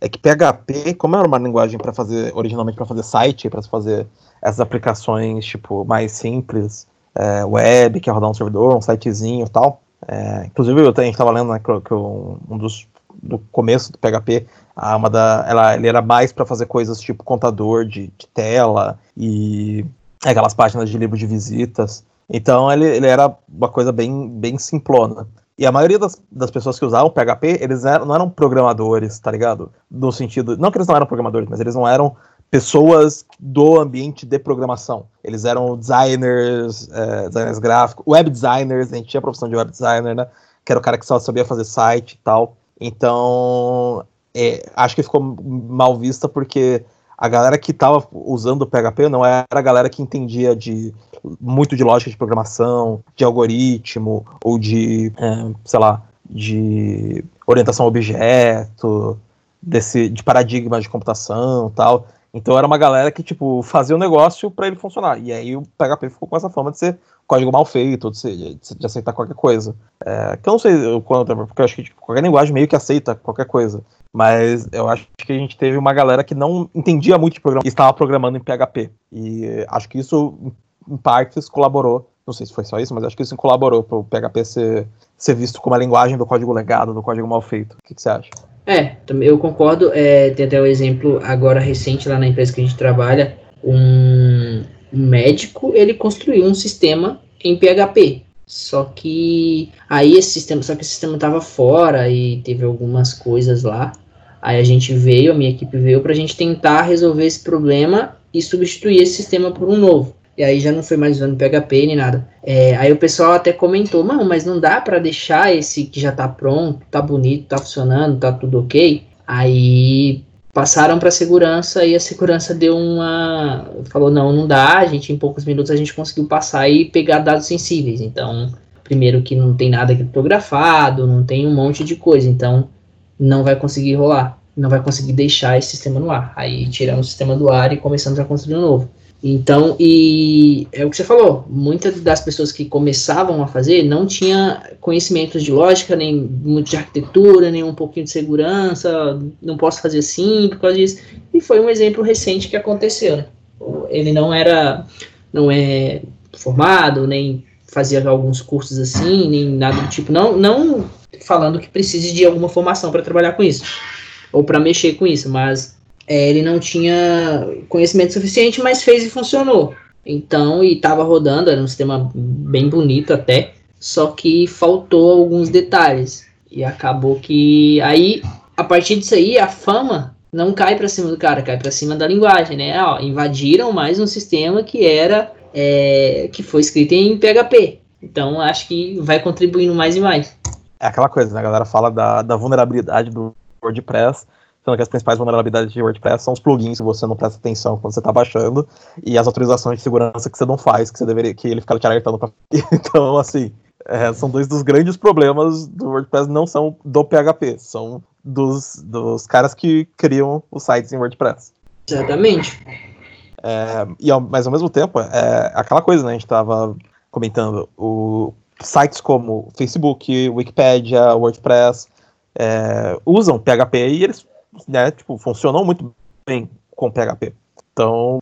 [SPEAKER 1] É que PHP, como era uma linguagem para fazer, originalmente para fazer site, para fazer essas aplicações tipo mais simples, é, web, que é rodar um servidor, um sitezinho e tal. É, inclusive, eu, a gente estava lendo né, que, que um dos do começo do PHP, a uma da, ela, ele era mais para fazer coisas tipo contador de, de, tela e aquelas páginas de livro de visitas. Então ele, ele era uma coisa bem, bem simplona. E a maioria das, das pessoas que usavam PHP, eles eram, não eram programadores, tá ligado? No sentido. Não que eles não eram programadores, mas eles não eram pessoas do ambiente de programação. Eles eram designers, é, designers gráficos, web designers, a gente tinha a profissão de web designer, né? Que era o cara que só sabia fazer site e tal. Então, é, acho que ficou mal vista porque a galera que estava usando o PHP não era a galera que entendia de muito de lógica de programação, de algoritmo ou de, é, sei lá, de orientação a objeto, desse de paradigma de computação, tal. Então era uma galera que, tipo, fazia o um negócio para ele funcionar. E aí o PHP ficou com essa fama de ser código mal feito, de, de aceitar qualquer coisa. É, que eu não sei quando, porque eu acho que tipo, qualquer linguagem meio que aceita qualquer coisa. Mas eu acho que a gente teve uma galera que não entendia muito de programa e estava programando em PHP. E acho que isso, em partes, colaborou. Não sei se foi só isso, mas acho que isso colaborou para o PHP ser, ser visto como a linguagem do código legado, do código mal feito. O que, que você acha?
[SPEAKER 2] É, eu concordo. É, tem até o um exemplo agora recente lá na empresa que a gente trabalha, um médico ele construiu um sistema em PHP. Só que aí esse sistema, só que esse sistema estava fora e teve algumas coisas lá. Aí a gente veio, a minha equipe veio para a gente tentar resolver esse problema e substituir esse sistema por um novo. E aí já não foi mais usando PHP nem nada. É, aí o pessoal até comentou, não, mas não dá para deixar esse que já tá pronto, tá bonito, tá funcionando, tá tudo ok. Aí passaram para segurança e a segurança deu uma falou não, não dá. A gente em poucos minutos a gente conseguiu passar e pegar dados sensíveis. Então, primeiro que não tem nada criptografado, não tem um monte de coisa, então não vai conseguir rolar, não vai conseguir deixar esse sistema no ar. Aí tiramos o sistema do ar e começamos a construir um novo. Então, e é o que você falou, muitas das pessoas que começavam a fazer não tinha conhecimentos de lógica, nem muito de arquitetura, nem um pouquinho de segurança, não posso fazer assim por causa disso. E foi um exemplo recente que aconteceu, né? Ele não era, não é formado, nem fazia alguns cursos assim, nem nada do tipo, não, não falando que precise de alguma formação para trabalhar com isso, ou para mexer com isso, mas é, ele não tinha conhecimento suficiente, mas fez e funcionou. Então, e estava rodando, era um sistema bem bonito até, só que faltou alguns detalhes. E acabou que aí, a partir disso aí, a fama não cai para cima do cara, cai para cima da linguagem, né? Ó, invadiram mais um sistema que era é, que foi escrito em PHP. Então, acho que vai contribuindo mais e mais.
[SPEAKER 1] É aquela coisa, né? A galera fala da, da vulnerabilidade do WordPress, sendo que as principais vulnerabilidades de WordPress são os plugins que você não presta atenção quando você está baixando e as autorizações de segurança que você não faz, que você deveria, que ele fica te alertando. Então, assim, É, são dois dos grandes problemas do WordPress, não são do PHP, são dos, dos caras que criam os sites em WordPress.
[SPEAKER 2] Exatamente.
[SPEAKER 1] É, e ao, mas ao mesmo tempo, é aquela coisa, né? A gente estava comentando, o, sites como Facebook, Wikipedia, WordPress é, usam PHP e eles né, tipo, funcionam muito bem com PHP. Então,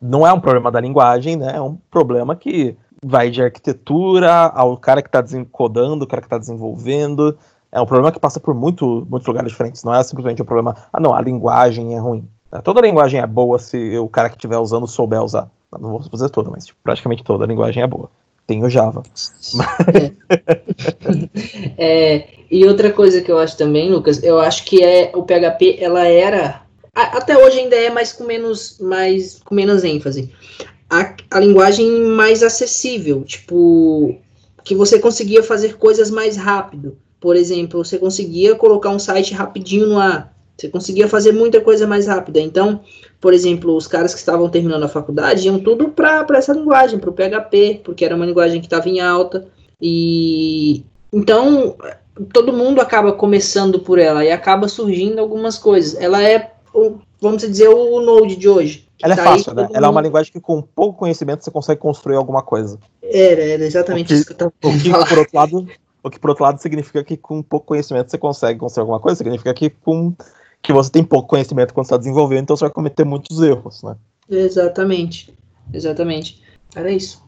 [SPEAKER 1] não é um problema da linguagem, né? É um problema que vai de arquitetura ao cara que está desencodando, o cara que está desenvolvendo. É um problema que passa por muito, muitos lugares diferentes. Não é simplesmente um problema, ah, não, a linguagem é ruim. Toda linguagem é boa se o cara que estiver usando souber usar. Não vou dizer toda, mas tipo, praticamente toda linguagem é boa. Tem o Java.
[SPEAKER 2] É. é, e outra coisa que eu acho também, Lucas, eu acho que é o PHP, ela era até hoje ainda é, mas com menos, mais, com menos ênfase. A, a linguagem mais acessível, tipo, que você conseguia fazer coisas mais rápido. Por exemplo, você conseguia colocar um site rapidinho no ar. Você conseguia fazer muita coisa mais rápida. Então, por exemplo, os caras que estavam terminando a faculdade iam tudo para essa linguagem, para o PHP, porque era uma linguagem que estava em alta. E então todo mundo acaba começando por ela e acaba surgindo algumas coisas. Ela é, vamos dizer, o Node de hoje.
[SPEAKER 1] Ela é tá fácil, né? Ela é uma linguagem que com pouco conhecimento você consegue construir alguma coisa.
[SPEAKER 2] Era, era exatamente que, isso que eu estava
[SPEAKER 1] falando. Por outro lado, o que por outro lado significa que com pouco conhecimento você consegue construir alguma coisa, significa que com que você tem pouco conhecimento quando está desenvolvendo, então você vai cometer muitos erros, né?
[SPEAKER 2] Exatamente, exatamente. Era isso.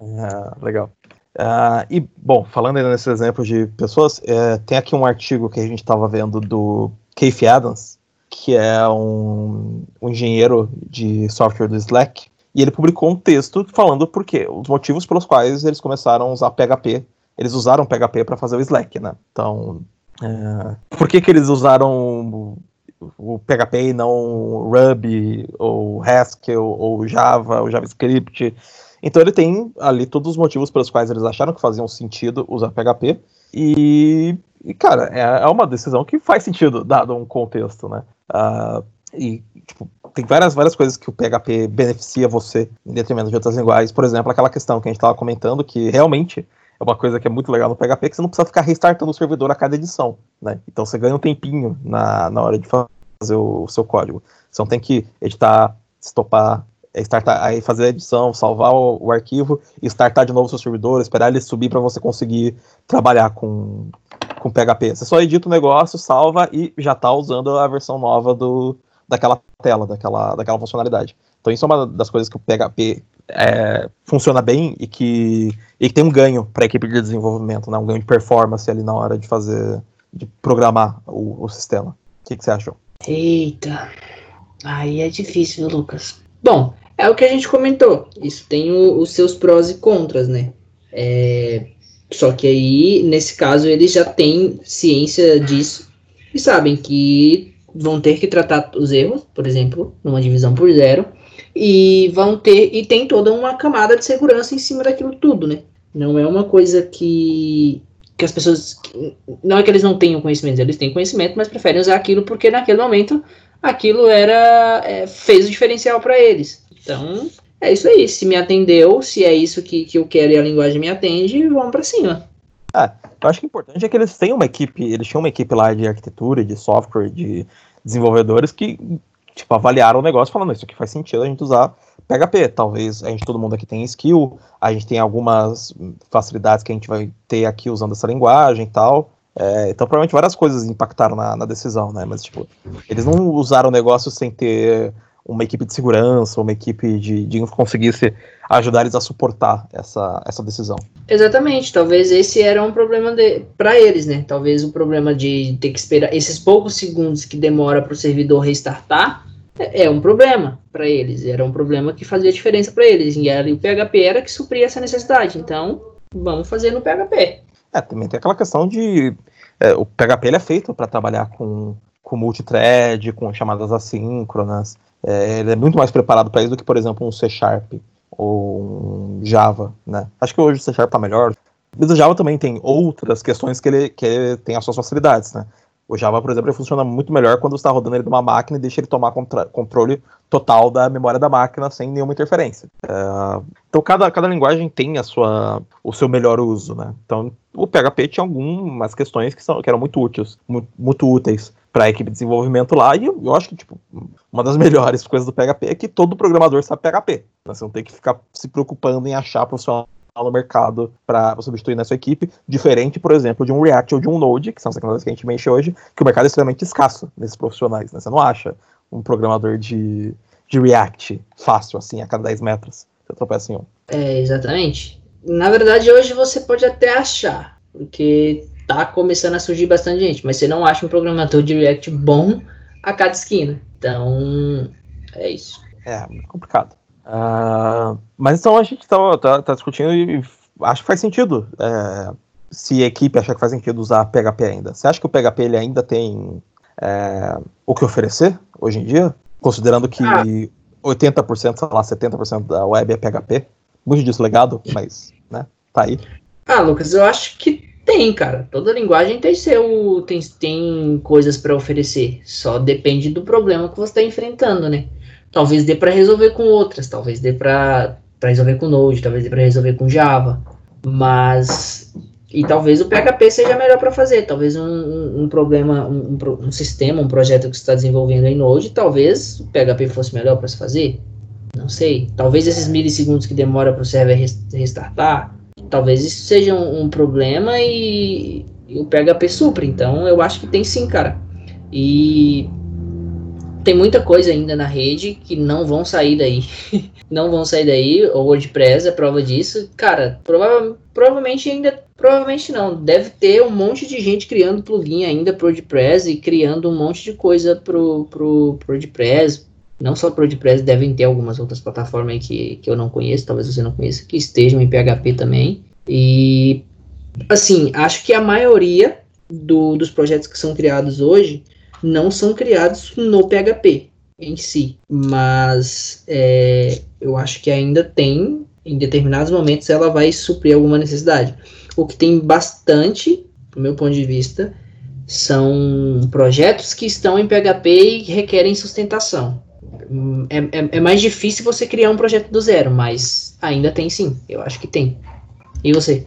[SPEAKER 1] Ah, legal. Uh, e, bom, falando ainda nesse exemplo de pessoas, é, tem aqui um artigo que a gente estava vendo do Keith Adams, que é um, um, engenheiro de software do Slack, e ele publicou um texto falando por quê, os motivos pelos quais eles começaram a usar PHP, eles usaram PHP para fazer o Slack, né? Então, é, por que, que eles usaram o PHP e não Ruby, ou Haskell, ou Java, ou JavaScript? Então ele tem ali todos os motivos pelos quais eles acharam que faziam sentido usar PHP. E, e cara, é, é uma decisão que faz sentido, dado um contexto, né? Uh, e, tipo, tem várias, várias coisas que o PHP beneficia você em detrimento de outras linguagens. Por exemplo, aquela questão que a gente estava comentando, que realmente é uma coisa que é muito legal no PHP, que você não precisa ficar restartando o servidor a cada edição, né? Então você ganha um tempinho na, na hora de fazer o, o seu código. Você não tem que editar, stopar, é startar, aí fazer a edição, salvar o, o, arquivo e startar de novo o seu servidor, esperar ele subir para você conseguir trabalhar com, com PHP. Você só edita o negócio, salva e já está usando a versão nova do, daquela tela, daquela, daquela funcionalidade. Então isso é uma das coisas que o PHP é, funciona bem e que, e que tem um ganho para a equipe de desenvolvimento, né? um ganho de performance ali na hora de fazer, de programar o, o sistema. O que, que você achou?
[SPEAKER 2] Eita, aí é difícil, Lucas. Bom, é o que a gente comentou. Isso tem o, os seus prós e contras, né? É, só que aí, nesse caso, eles já têm ciência disso e sabem que vão ter que tratar os erros, por exemplo, numa divisão por zero, e vão ter e tem toda uma camada de segurança em cima daquilo tudo, né? Não é uma coisa que que as pessoas não é que eles não tenham conhecimento, eles têm conhecimento, mas preferem usar aquilo porque naquele momento aquilo era é, fez o diferencial para eles. Então, é isso aí. Se me atendeu, se é isso que, que eu quero e a linguagem me atende, vamos para cima.
[SPEAKER 1] É, eu acho que o importante é que eles têm uma equipe, eles tinham uma equipe lá de arquitetura, de software, de desenvolvedores que, tipo, avaliaram o negócio falando, isso aqui faz sentido a gente usar PHP. Talvez a gente, todo mundo aqui tem skill, a gente tem algumas facilidades que a gente vai ter aqui usando essa linguagem e tal. É, então, provavelmente várias coisas impactaram na, na decisão, né? Mas, tipo, eles não usaram o negócio sem ter uma equipe de segurança, uma equipe de, de conseguisse ajudar eles a suportar essa, essa decisão.
[SPEAKER 2] Exatamente, talvez esse era um problema para eles, né? Talvez o problema de ter que esperar esses poucos segundos que demora para o servidor restartar é, é um problema para eles, era um problema que fazia diferença para eles, e o PHP era que supria essa necessidade, então vamos fazer no PHP.
[SPEAKER 1] É, também tem aquela questão de. É, o PHP é feito para trabalhar com, com multithread, com chamadas assíncronas. É, ele é muito mais preparado para isso do que, por exemplo, um C Sharp ou um Java, né? Acho que hoje o C Sharp está melhor. Mas o Java também tem outras questões que ele, que ele tem as suas facilidades, né? O Java, por exemplo, funciona muito melhor quando você está rodando ele numa máquina e deixa ele tomar controle total da memória da máquina sem nenhuma interferência. É, então cada, cada linguagem tem a sua, o seu melhor uso, né? Então o PHP tinha algumas questões que, são, que eram muito úteis, muito, muito úteis para a equipe de desenvolvimento lá, e eu, eu, acho que tipo, uma das melhores coisas do PHP é que todo programador sabe PHP. Né? Você não tem que ficar se preocupando em achar profissional no mercado para substituir na sua equipe, diferente, por exemplo, de um React ou de um Node, que são as tecnologias que a gente mexe hoje, que o mercado é extremamente escasso nesses profissionais. Né? Você não acha um programador de, de React fácil, assim, a cada 10 metros. Você tropeça em um.
[SPEAKER 2] É, exatamente. Na verdade, hoje você pode até achar, porque tá começando a surgir bastante gente, mas você não acha um programador de React bom a cada esquina. Então, é isso.
[SPEAKER 1] É, complicado. Uh, mas então a gente tá, tá, tá, discutindo e acho que faz sentido. É, se a equipe acha que faz sentido usar PHP ainda. Você acha que o PHP ele ainda tem é, o que oferecer hoje em dia? Considerando que ah. 80%, sei lá, 70% da web é PHP. Muito disso legado, mas, né, tá aí.
[SPEAKER 2] Ah, Lucas, eu acho que tem, cara. Toda linguagem tem seu tem, tem coisas para oferecer. Só depende do problema que você está enfrentando, né? Talvez dê para resolver com outras, talvez dê para resolver com Node, talvez dê para resolver com Java, mas e talvez o PHP seja melhor para fazer. Talvez um, um, problema, um, um, sistema, um projeto que você está desenvolvendo em Node, talvez o PHP fosse melhor para se fazer. Não sei. Talvez esses milissegundos que demora para o server restartar, talvez isso seja um, problema e, e, o PHP supra. Então eu acho que tem sim, cara. E tem muita coisa ainda na rede que não vão sair daí. não vão sair daí. O WordPress é prova disso. Cara, prova provavelmente ainda. Provavelmente não. Deve ter um monte de gente criando plugin ainda pro WordPress e criando um monte de coisa pro, pro, pro WordPress. Não só pro WordPress, devem ter algumas outras plataformas aí que, que eu não conheço, talvez você não conheça, que estejam em PHP também. E assim, acho que a maioria do, dos projetos que são criados hoje não são criados no PHP em si, mas é, eu acho que ainda tem, em determinados momentos, ela vai suprir alguma necessidade. O que tem bastante, do meu ponto de vista, são projetos que estão em PHP e requerem sustentação. É, é, é, mais difícil você criar um projeto do zero, mas ainda tem sim, eu acho que tem. E você?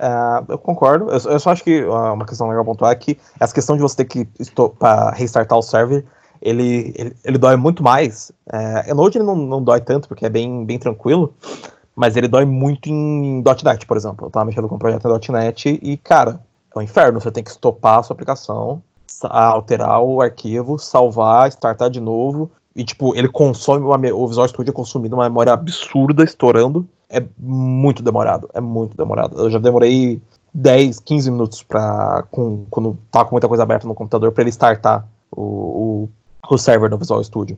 [SPEAKER 1] Uh, eu concordo. Eu, eu, só acho que uma questão legal pontuar é que essa questão de você ter que para restartar o server, ele, ele, ele, dói muito mais. É, Node ele não, não dói tanto, porque é bem, bem tranquilo, mas ele dói muito em .NET, por exemplo. Eu tava mexendo com um projeto em .NET e, cara, é um inferno. Você tem que estopar a sua aplicação, alterar o arquivo, salvar, startar de novo. E, tipo, ele consome, uma, o Visual Studio consumindo uma memória absurda, estourando é muito demorado. É muito demorado. Eu já demorei 10, 15 minutos pra, com, quando tá com muita coisa aberta no computador para ele startar o, o, o, server do Visual Studio.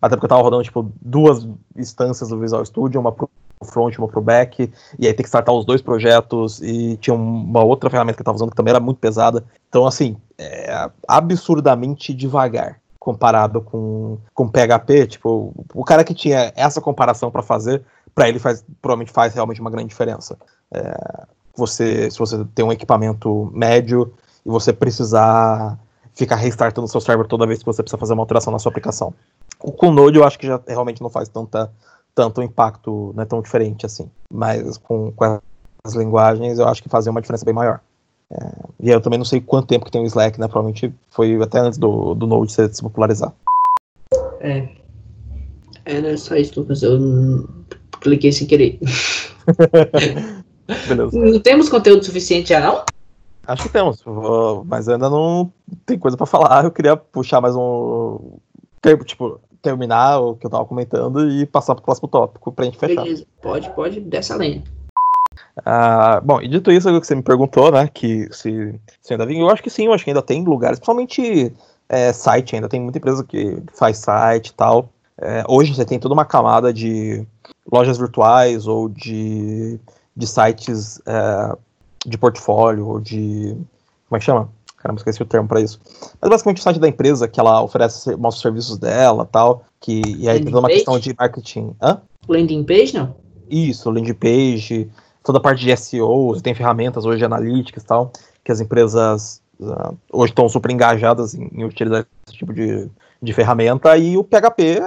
[SPEAKER 1] Até porque eu tava rodando, tipo, duas instâncias do Visual Studio, uma pro front, uma pro back, e aí tem que startar os dois projetos, e tinha uma outra ferramenta que eu tava usando que também era muito pesada. Então, assim, é absurdamente devagar comparado com, com PHP, tipo, o cara que tinha essa comparação para fazer para ele faz, provavelmente faz realmente uma grande diferença. É, você, se você tem um equipamento médio e você precisar ficar restartando o seu server toda vez que você precisa fazer uma alteração na sua aplicação. O com Node eu acho que já realmente não faz tanta, tanto impacto, não é tão diferente assim. Mas com, com as linguagens eu acho que fazia uma diferença bem maior. É, e eu também não sei quanto tempo que tem o Slack, né? Provavelmente foi até antes do, do Node se, se popularizar.
[SPEAKER 2] É. Era só isso, Lucas. Eu cliquei sem querer. Beleza. Não temos conteúdo suficiente já, não?
[SPEAKER 1] Acho que temos, mas ainda não tem coisa para falar. Eu queria puxar mais um. Tipo, terminar o que eu tava comentando e passar pro próximo tópico pra gente fechar. Beleza,
[SPEAKER 2] pode, pode, dessa lenha.
[SPEAKER 1] Ah, bom, e dito isso, que você me perguntou, né, que se, se ainda vem, eu acho que sim, eu acho que ainda tem lugares, principalmente é, site, ainda tem muita empresa que faz site e tal. É, hoje você tem toda uma camada de lojas virtuais ou de, de sites é, de portfólio ou de. Como é que chama? Caramba, esqueci o termo para isso. Mas basicamente o site da empresa que ela oferece, mostra os serviços dela tal. Que, e aí tem toda uma page? questão de marketing. Hã?
[SPEAKER 2] Landing page, não?
[SPEAKER 1] Isso, landing page, toda a parte de SEO, você tem ferramentas hoje analíticas e tal, que as empresas uh, hoje estão super engajadas em, em, utilizar esse tipo de, de ferramenta, e o PHP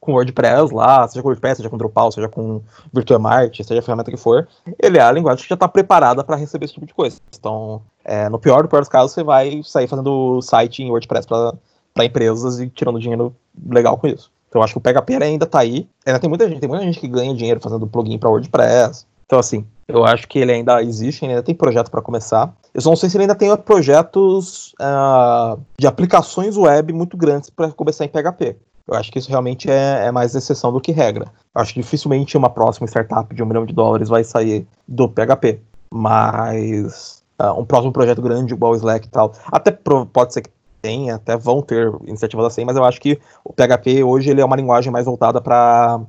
[SPEAKER 1] com WordPress lá, seja com WordPress, seja com Drupal, seja com VirtuaMart, seja a ferramenta que for, ele é a linguagem que já está preparada para receber esse tipo de coisa. Então, é, no pior, pior dos casos, você vai sair fazendo site em WordPress para empresas e tirando dinheiro legal com isso. Então, eu acho que o PHP ainda está aí. Ainda tem muita gente, tem muita gente que ganha dinheiro fazendo plugin para WordPress. Então, assim, eu acho que ele ainda existe, ainda tem projeto para começar. Eu só não sei se ele ainda tem projetos uh, de aplicações web muito grandes para começar em PHP. Eu acho que isso realmente é, é, mais exceção do que regra. Eu acho que dificilmente uma próxima startup de um milhão de dólares vai sair do PHP. Mas uh, um próximo projeto grande, igual o Slack e tal, até pode ser que tenha, até vão ter iniciativas assim, mas eu acho que o PHP hoje ele é uma linguagem mais voltada para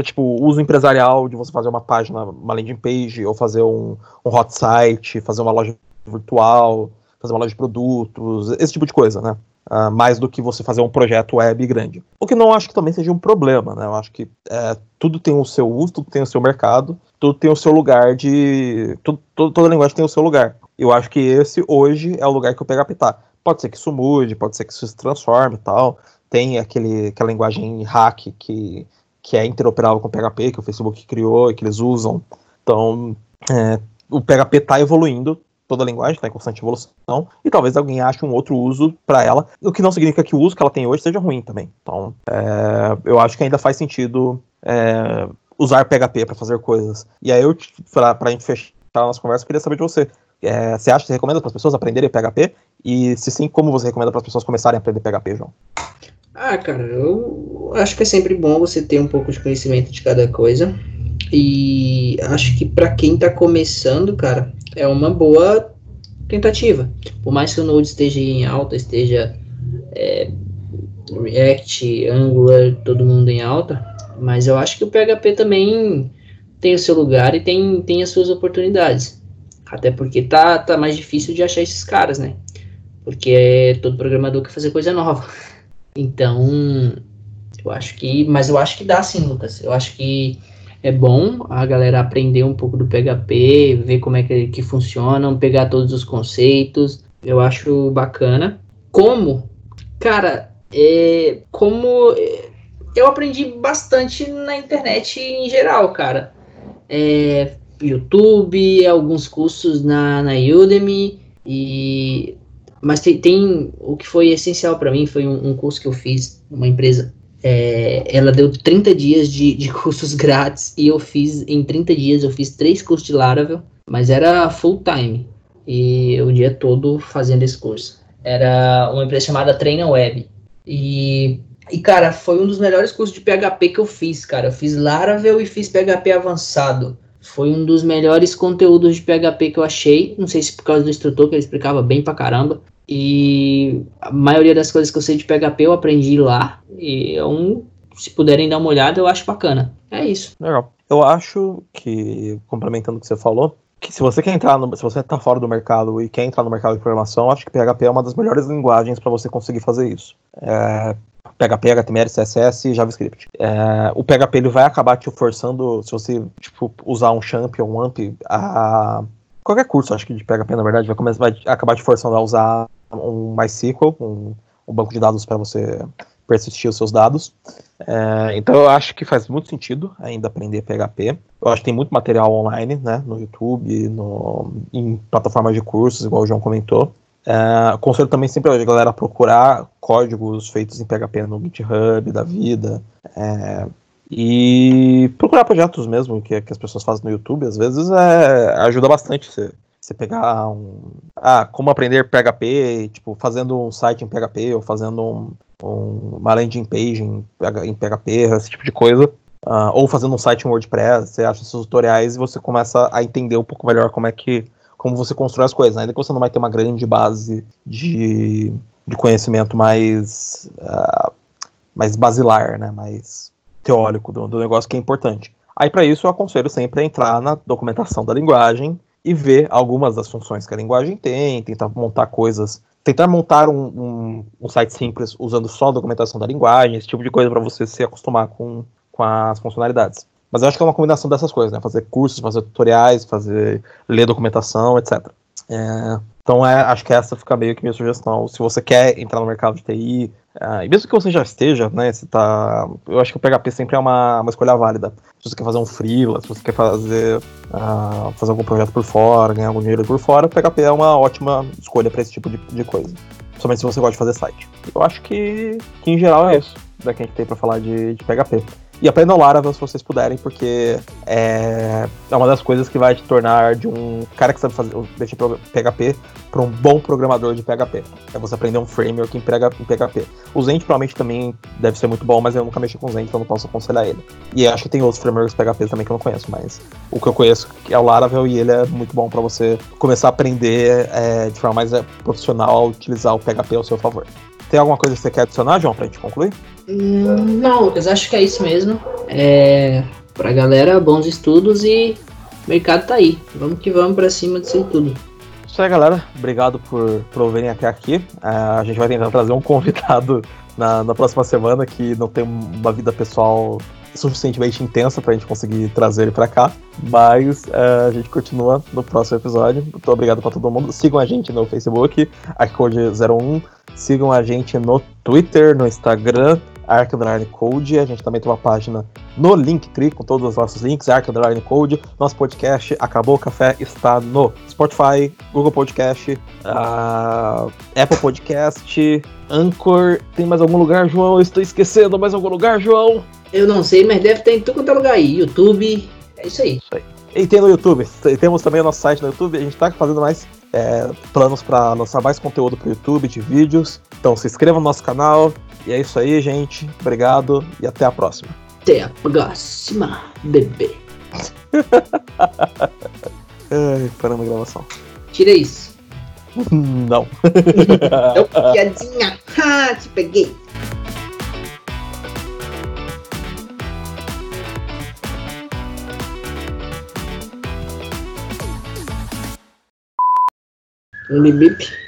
[SPEAKER 1] para tipo uso empresarial de você fazer uma página, uma landing page, ou fazer um, um hot site, fazer uma loja virtual, fazer uma loja de produtos, esse tipo de coisa, né? uh, mais do que você fazer um projeto web grande. O que não acho que também seja um problema, né? Eu acho que é, tudo tem o seu uso, tudo tem o seu mercado, tudo tem o seu lugar de. Tudo, toda linguagem tem o seu lugar. Eu acho que esse hoje é o lugar que o PHP tá. Pode ser que isso mude, pode ser que isso se transforme e tal. Tem aquele, aquela linguagem hack que, que é interoperável com o PHP, que o Facebook criou e que eles usam. Então, é, o PHP está evoluindo, toda a linguagem está em constante evolução, e talvez alguém ache um outro uso para ela, o que não significa que o uso que ela tem hoje seja ruim também. Então, é, eu acho que ainda faz sentido é, usar PHP para fazer coisas. E aí, para a gente fechar a nossa conversa, eu queria saber de você. É, você acha que você recomenda para as pessoas aprenderem PHP? E se sim, como você recomenda para as pessoas começarem a aprender PHP, João?
[SPEAKER 2] Ah, cara, eu acho que é sempre bom você ter um pouco de conhecimento de cada coisa. E acho que para quem está começando, cara, é uma boa tentativa. Por mais que o Node esteja em alta, esteja é, React, Angular, todo mundo em alta, mas eu acho que o PHP também tem o seu lugar e tem, tem as suas oportunidades. Até porque tá, tá mais difícil de achar esses caras, né? Porque é todo programador quer fazer coisa nova. Então, eu acho que. Mas eu acho que dá sim, Lucas. Eu acho que é bom a galera aprender um pouco do PHP, ver como é que, que funciona, pegar todos os conceitos. Eu acho bacana. Como, cara, é, como é, eu aprendi bastante na internet em geral, cara. É, YouTube, alguns cursos na, na Udemy e mas tem, tem o que foi essencial para mim foi um, um, curso que eu fiz numa empresa é, ela deu 30 dias de, de cursos grátis e eu fiz, em 30 dias, eu fiz três cursos de Laravel, mas era full time. E o dia todo fazendo esse curso. Era uma empresa chamada Treina Web. E, e, cara, foi um dos melhores cursos de PHP que eu fiz, cara. Eu fiz Laravel e fiz PHP avançado. Foi um dos melhores conteúdos de PHP que eu achei. Não sei se por causa do instrutor, que ele explicava bem pra caramba. E a maioria das coisas que eu sei de PHP eu aprendi lá. E é um, se puderem dar uma olhada, eu acho bacana. É isso.
[SPEAKER 1] Legal. Eu acho que, complementando o que você falou, que se você quer entrar no, se você tá fora do mercado e quer entrar no mercado de programação, acho que PHP é uma das melhores linguagens para você conseguir fazer isso. É, PHP, HTML, CSS e JavaScript. É, o PHP ele vai acabar te forçando, se você tipo, usar um champ ou um amp, a qualquer curso, acho que de PHP na verdade vai, começar, vai acabar te forçando a usar um MySQL, um, um banco de dados para você persistir os seus dados. É, então eu acho que faz muito sentido ainda aprender PHP. Eu acho que tem muito material online, né, no YouTube, no, em plataformas de cursos, igual o João comentou. É, aconselho também sempre a galera procurar códigos feitos em PHP no GitHub da vida. É, e procurar projetos mesmo que, que, as pessoas fazem no YouTube, às vezes é, ajuda bastante você você pegar um. Ah, como aprender PHP, tipo, fazendo um site em PHP ou fazendo um, um, uma landing page em, em PHP, esse tipo de coisa. Uh, ou fazendo um site em WordPress, você acha esses tutoriais e você começa a entender um pouco melhor como é que. Como você constrói as coisas. Né? Ainda que você não vai ter uma grande base de, de conhecimento mais. Uh, mais basilar, né? Mais teórico do, do negócio que é importante. Aí, para isso, eu aconselho sempre a entrar na documentação da linguagem e ver algumas das funções que a linguagem tem, tentar montar coisas, tentar montar um, um, um site simples usando só a documentação da linguagem, esse tipo de coisa para você se acostumar com, com as funcionalidades. Mas eu acho que é uma combinação dessas coisas, né? Fazer cursos, fazer tutoriais, fazer ler documentação, etc. É, então é, acho que essa fica meio que minha sugestão. Se você quer entrar no mercado de TI, uh, e mesmo que você já esteja, né? Se tá, eu acho que o PHP sempre é uma, uma escolha válida. Se você quer fazer um freela, se você quer fazer, uh, fazer algum projeto por fora, ganhar algum dinheiro por fora, o PHP é uma ótima escolha para esse tipo de, de coisa. Principalmente se você gosta de fazer site. Eu acho que, que em geral é isso da que a gente tem para falar de, de PHP. E aprendam Laravel se vocês puderem, porque é, é uma das coisas que vai te tornar de um cara que sabe fazer deixa PHP para um bom programador de PHP. É você aprender um framework em PHP. O Zend provavelmente também deve ser muito bom, mas eu nunca mexi com o Zend, então não posso aconselhar ele. E acho que tem outros frameworks PHP também que eu não conheço, mas o que eu conheço é o Laravel e ele é muito bom para você começar a aprender é, de forma mais é, profissional a utilizar o PHP ao seu favor. Tem alguma coisa que você quer adicionar, João, pra gente concluir?
[SPEAKER 2] Hum, não, Lucas, acho que é isso mesmo. É, pra galera, bons estudos e o mercado tá aí. Vamos que vamos pra cima disso tudo.
[SPEAKER 1] Isso aí, galera. Obrigado por, por ouvirem até aqui. Uh, a gente vai tentar trazer um convidado na, na próxima semana que não tem uma vida pessoal suficientemente intensa pra gente conseguir trazer ele pra cá. Mas uh, a gente continua no próximo episódio. Muito obrigado pra todo mundo. Sigam a gente no Facebook, Arcode01. Sigam a gente no Twitter, no Instagram, Arc Code. A gente também tem uma página no Linktree com todos os nossos links, Arc Code. Nosso podcast Acabou o Café está no Spotify, Google Podcast, uh, Apple Podcast, Anchor. Tem mais algum lugar, João? Eu estou esquecendo mais algum lugar, João?
[SPEAKER 2] Eu não sei, mas deve ter em todo quanto é lugar aí. YouTube, é isso aí. Isso aí.
[SPEAKER 1] E tem no YouTube. Temos também o nosso site no YouTube. A gente está fazendo mais é, planos para lançar mais conteúdo para o YouTube de vídeos. Então se inscreva no nosso canal. E é isso aí, gente. Obrigado e até a próxima.
[SPEAKER 2] Até a próxima, bebê.
[SPEAKER 1] Ai, parando a gravação.
[SPEAKER 2] Tira isso.
[SPEAKER 1] Não.
[SPEAKER 2] Não, piadinha. Ha, te peguei.
[SPEAKER 1] Bip.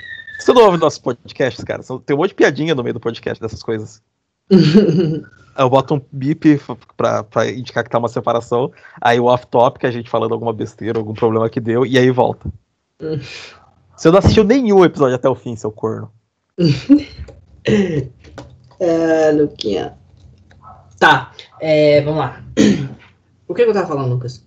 [SPEAKER 1] Você não ouve nossos podcasts, cara? Tem um monte de piadinha no meio do podcast dessas coisas. eu boto um bip pra, pra indicar que tá uma separação, aí o off-topic, a gente falando alguma besteira, algum problema que deu, e aí volta. Você não assistiu nenhum episódio até o fim, seu corno.
[SPEAKER 2] é, Luquinha. Tá, é, vamos lá. O que, que eu tava falando, Lucas?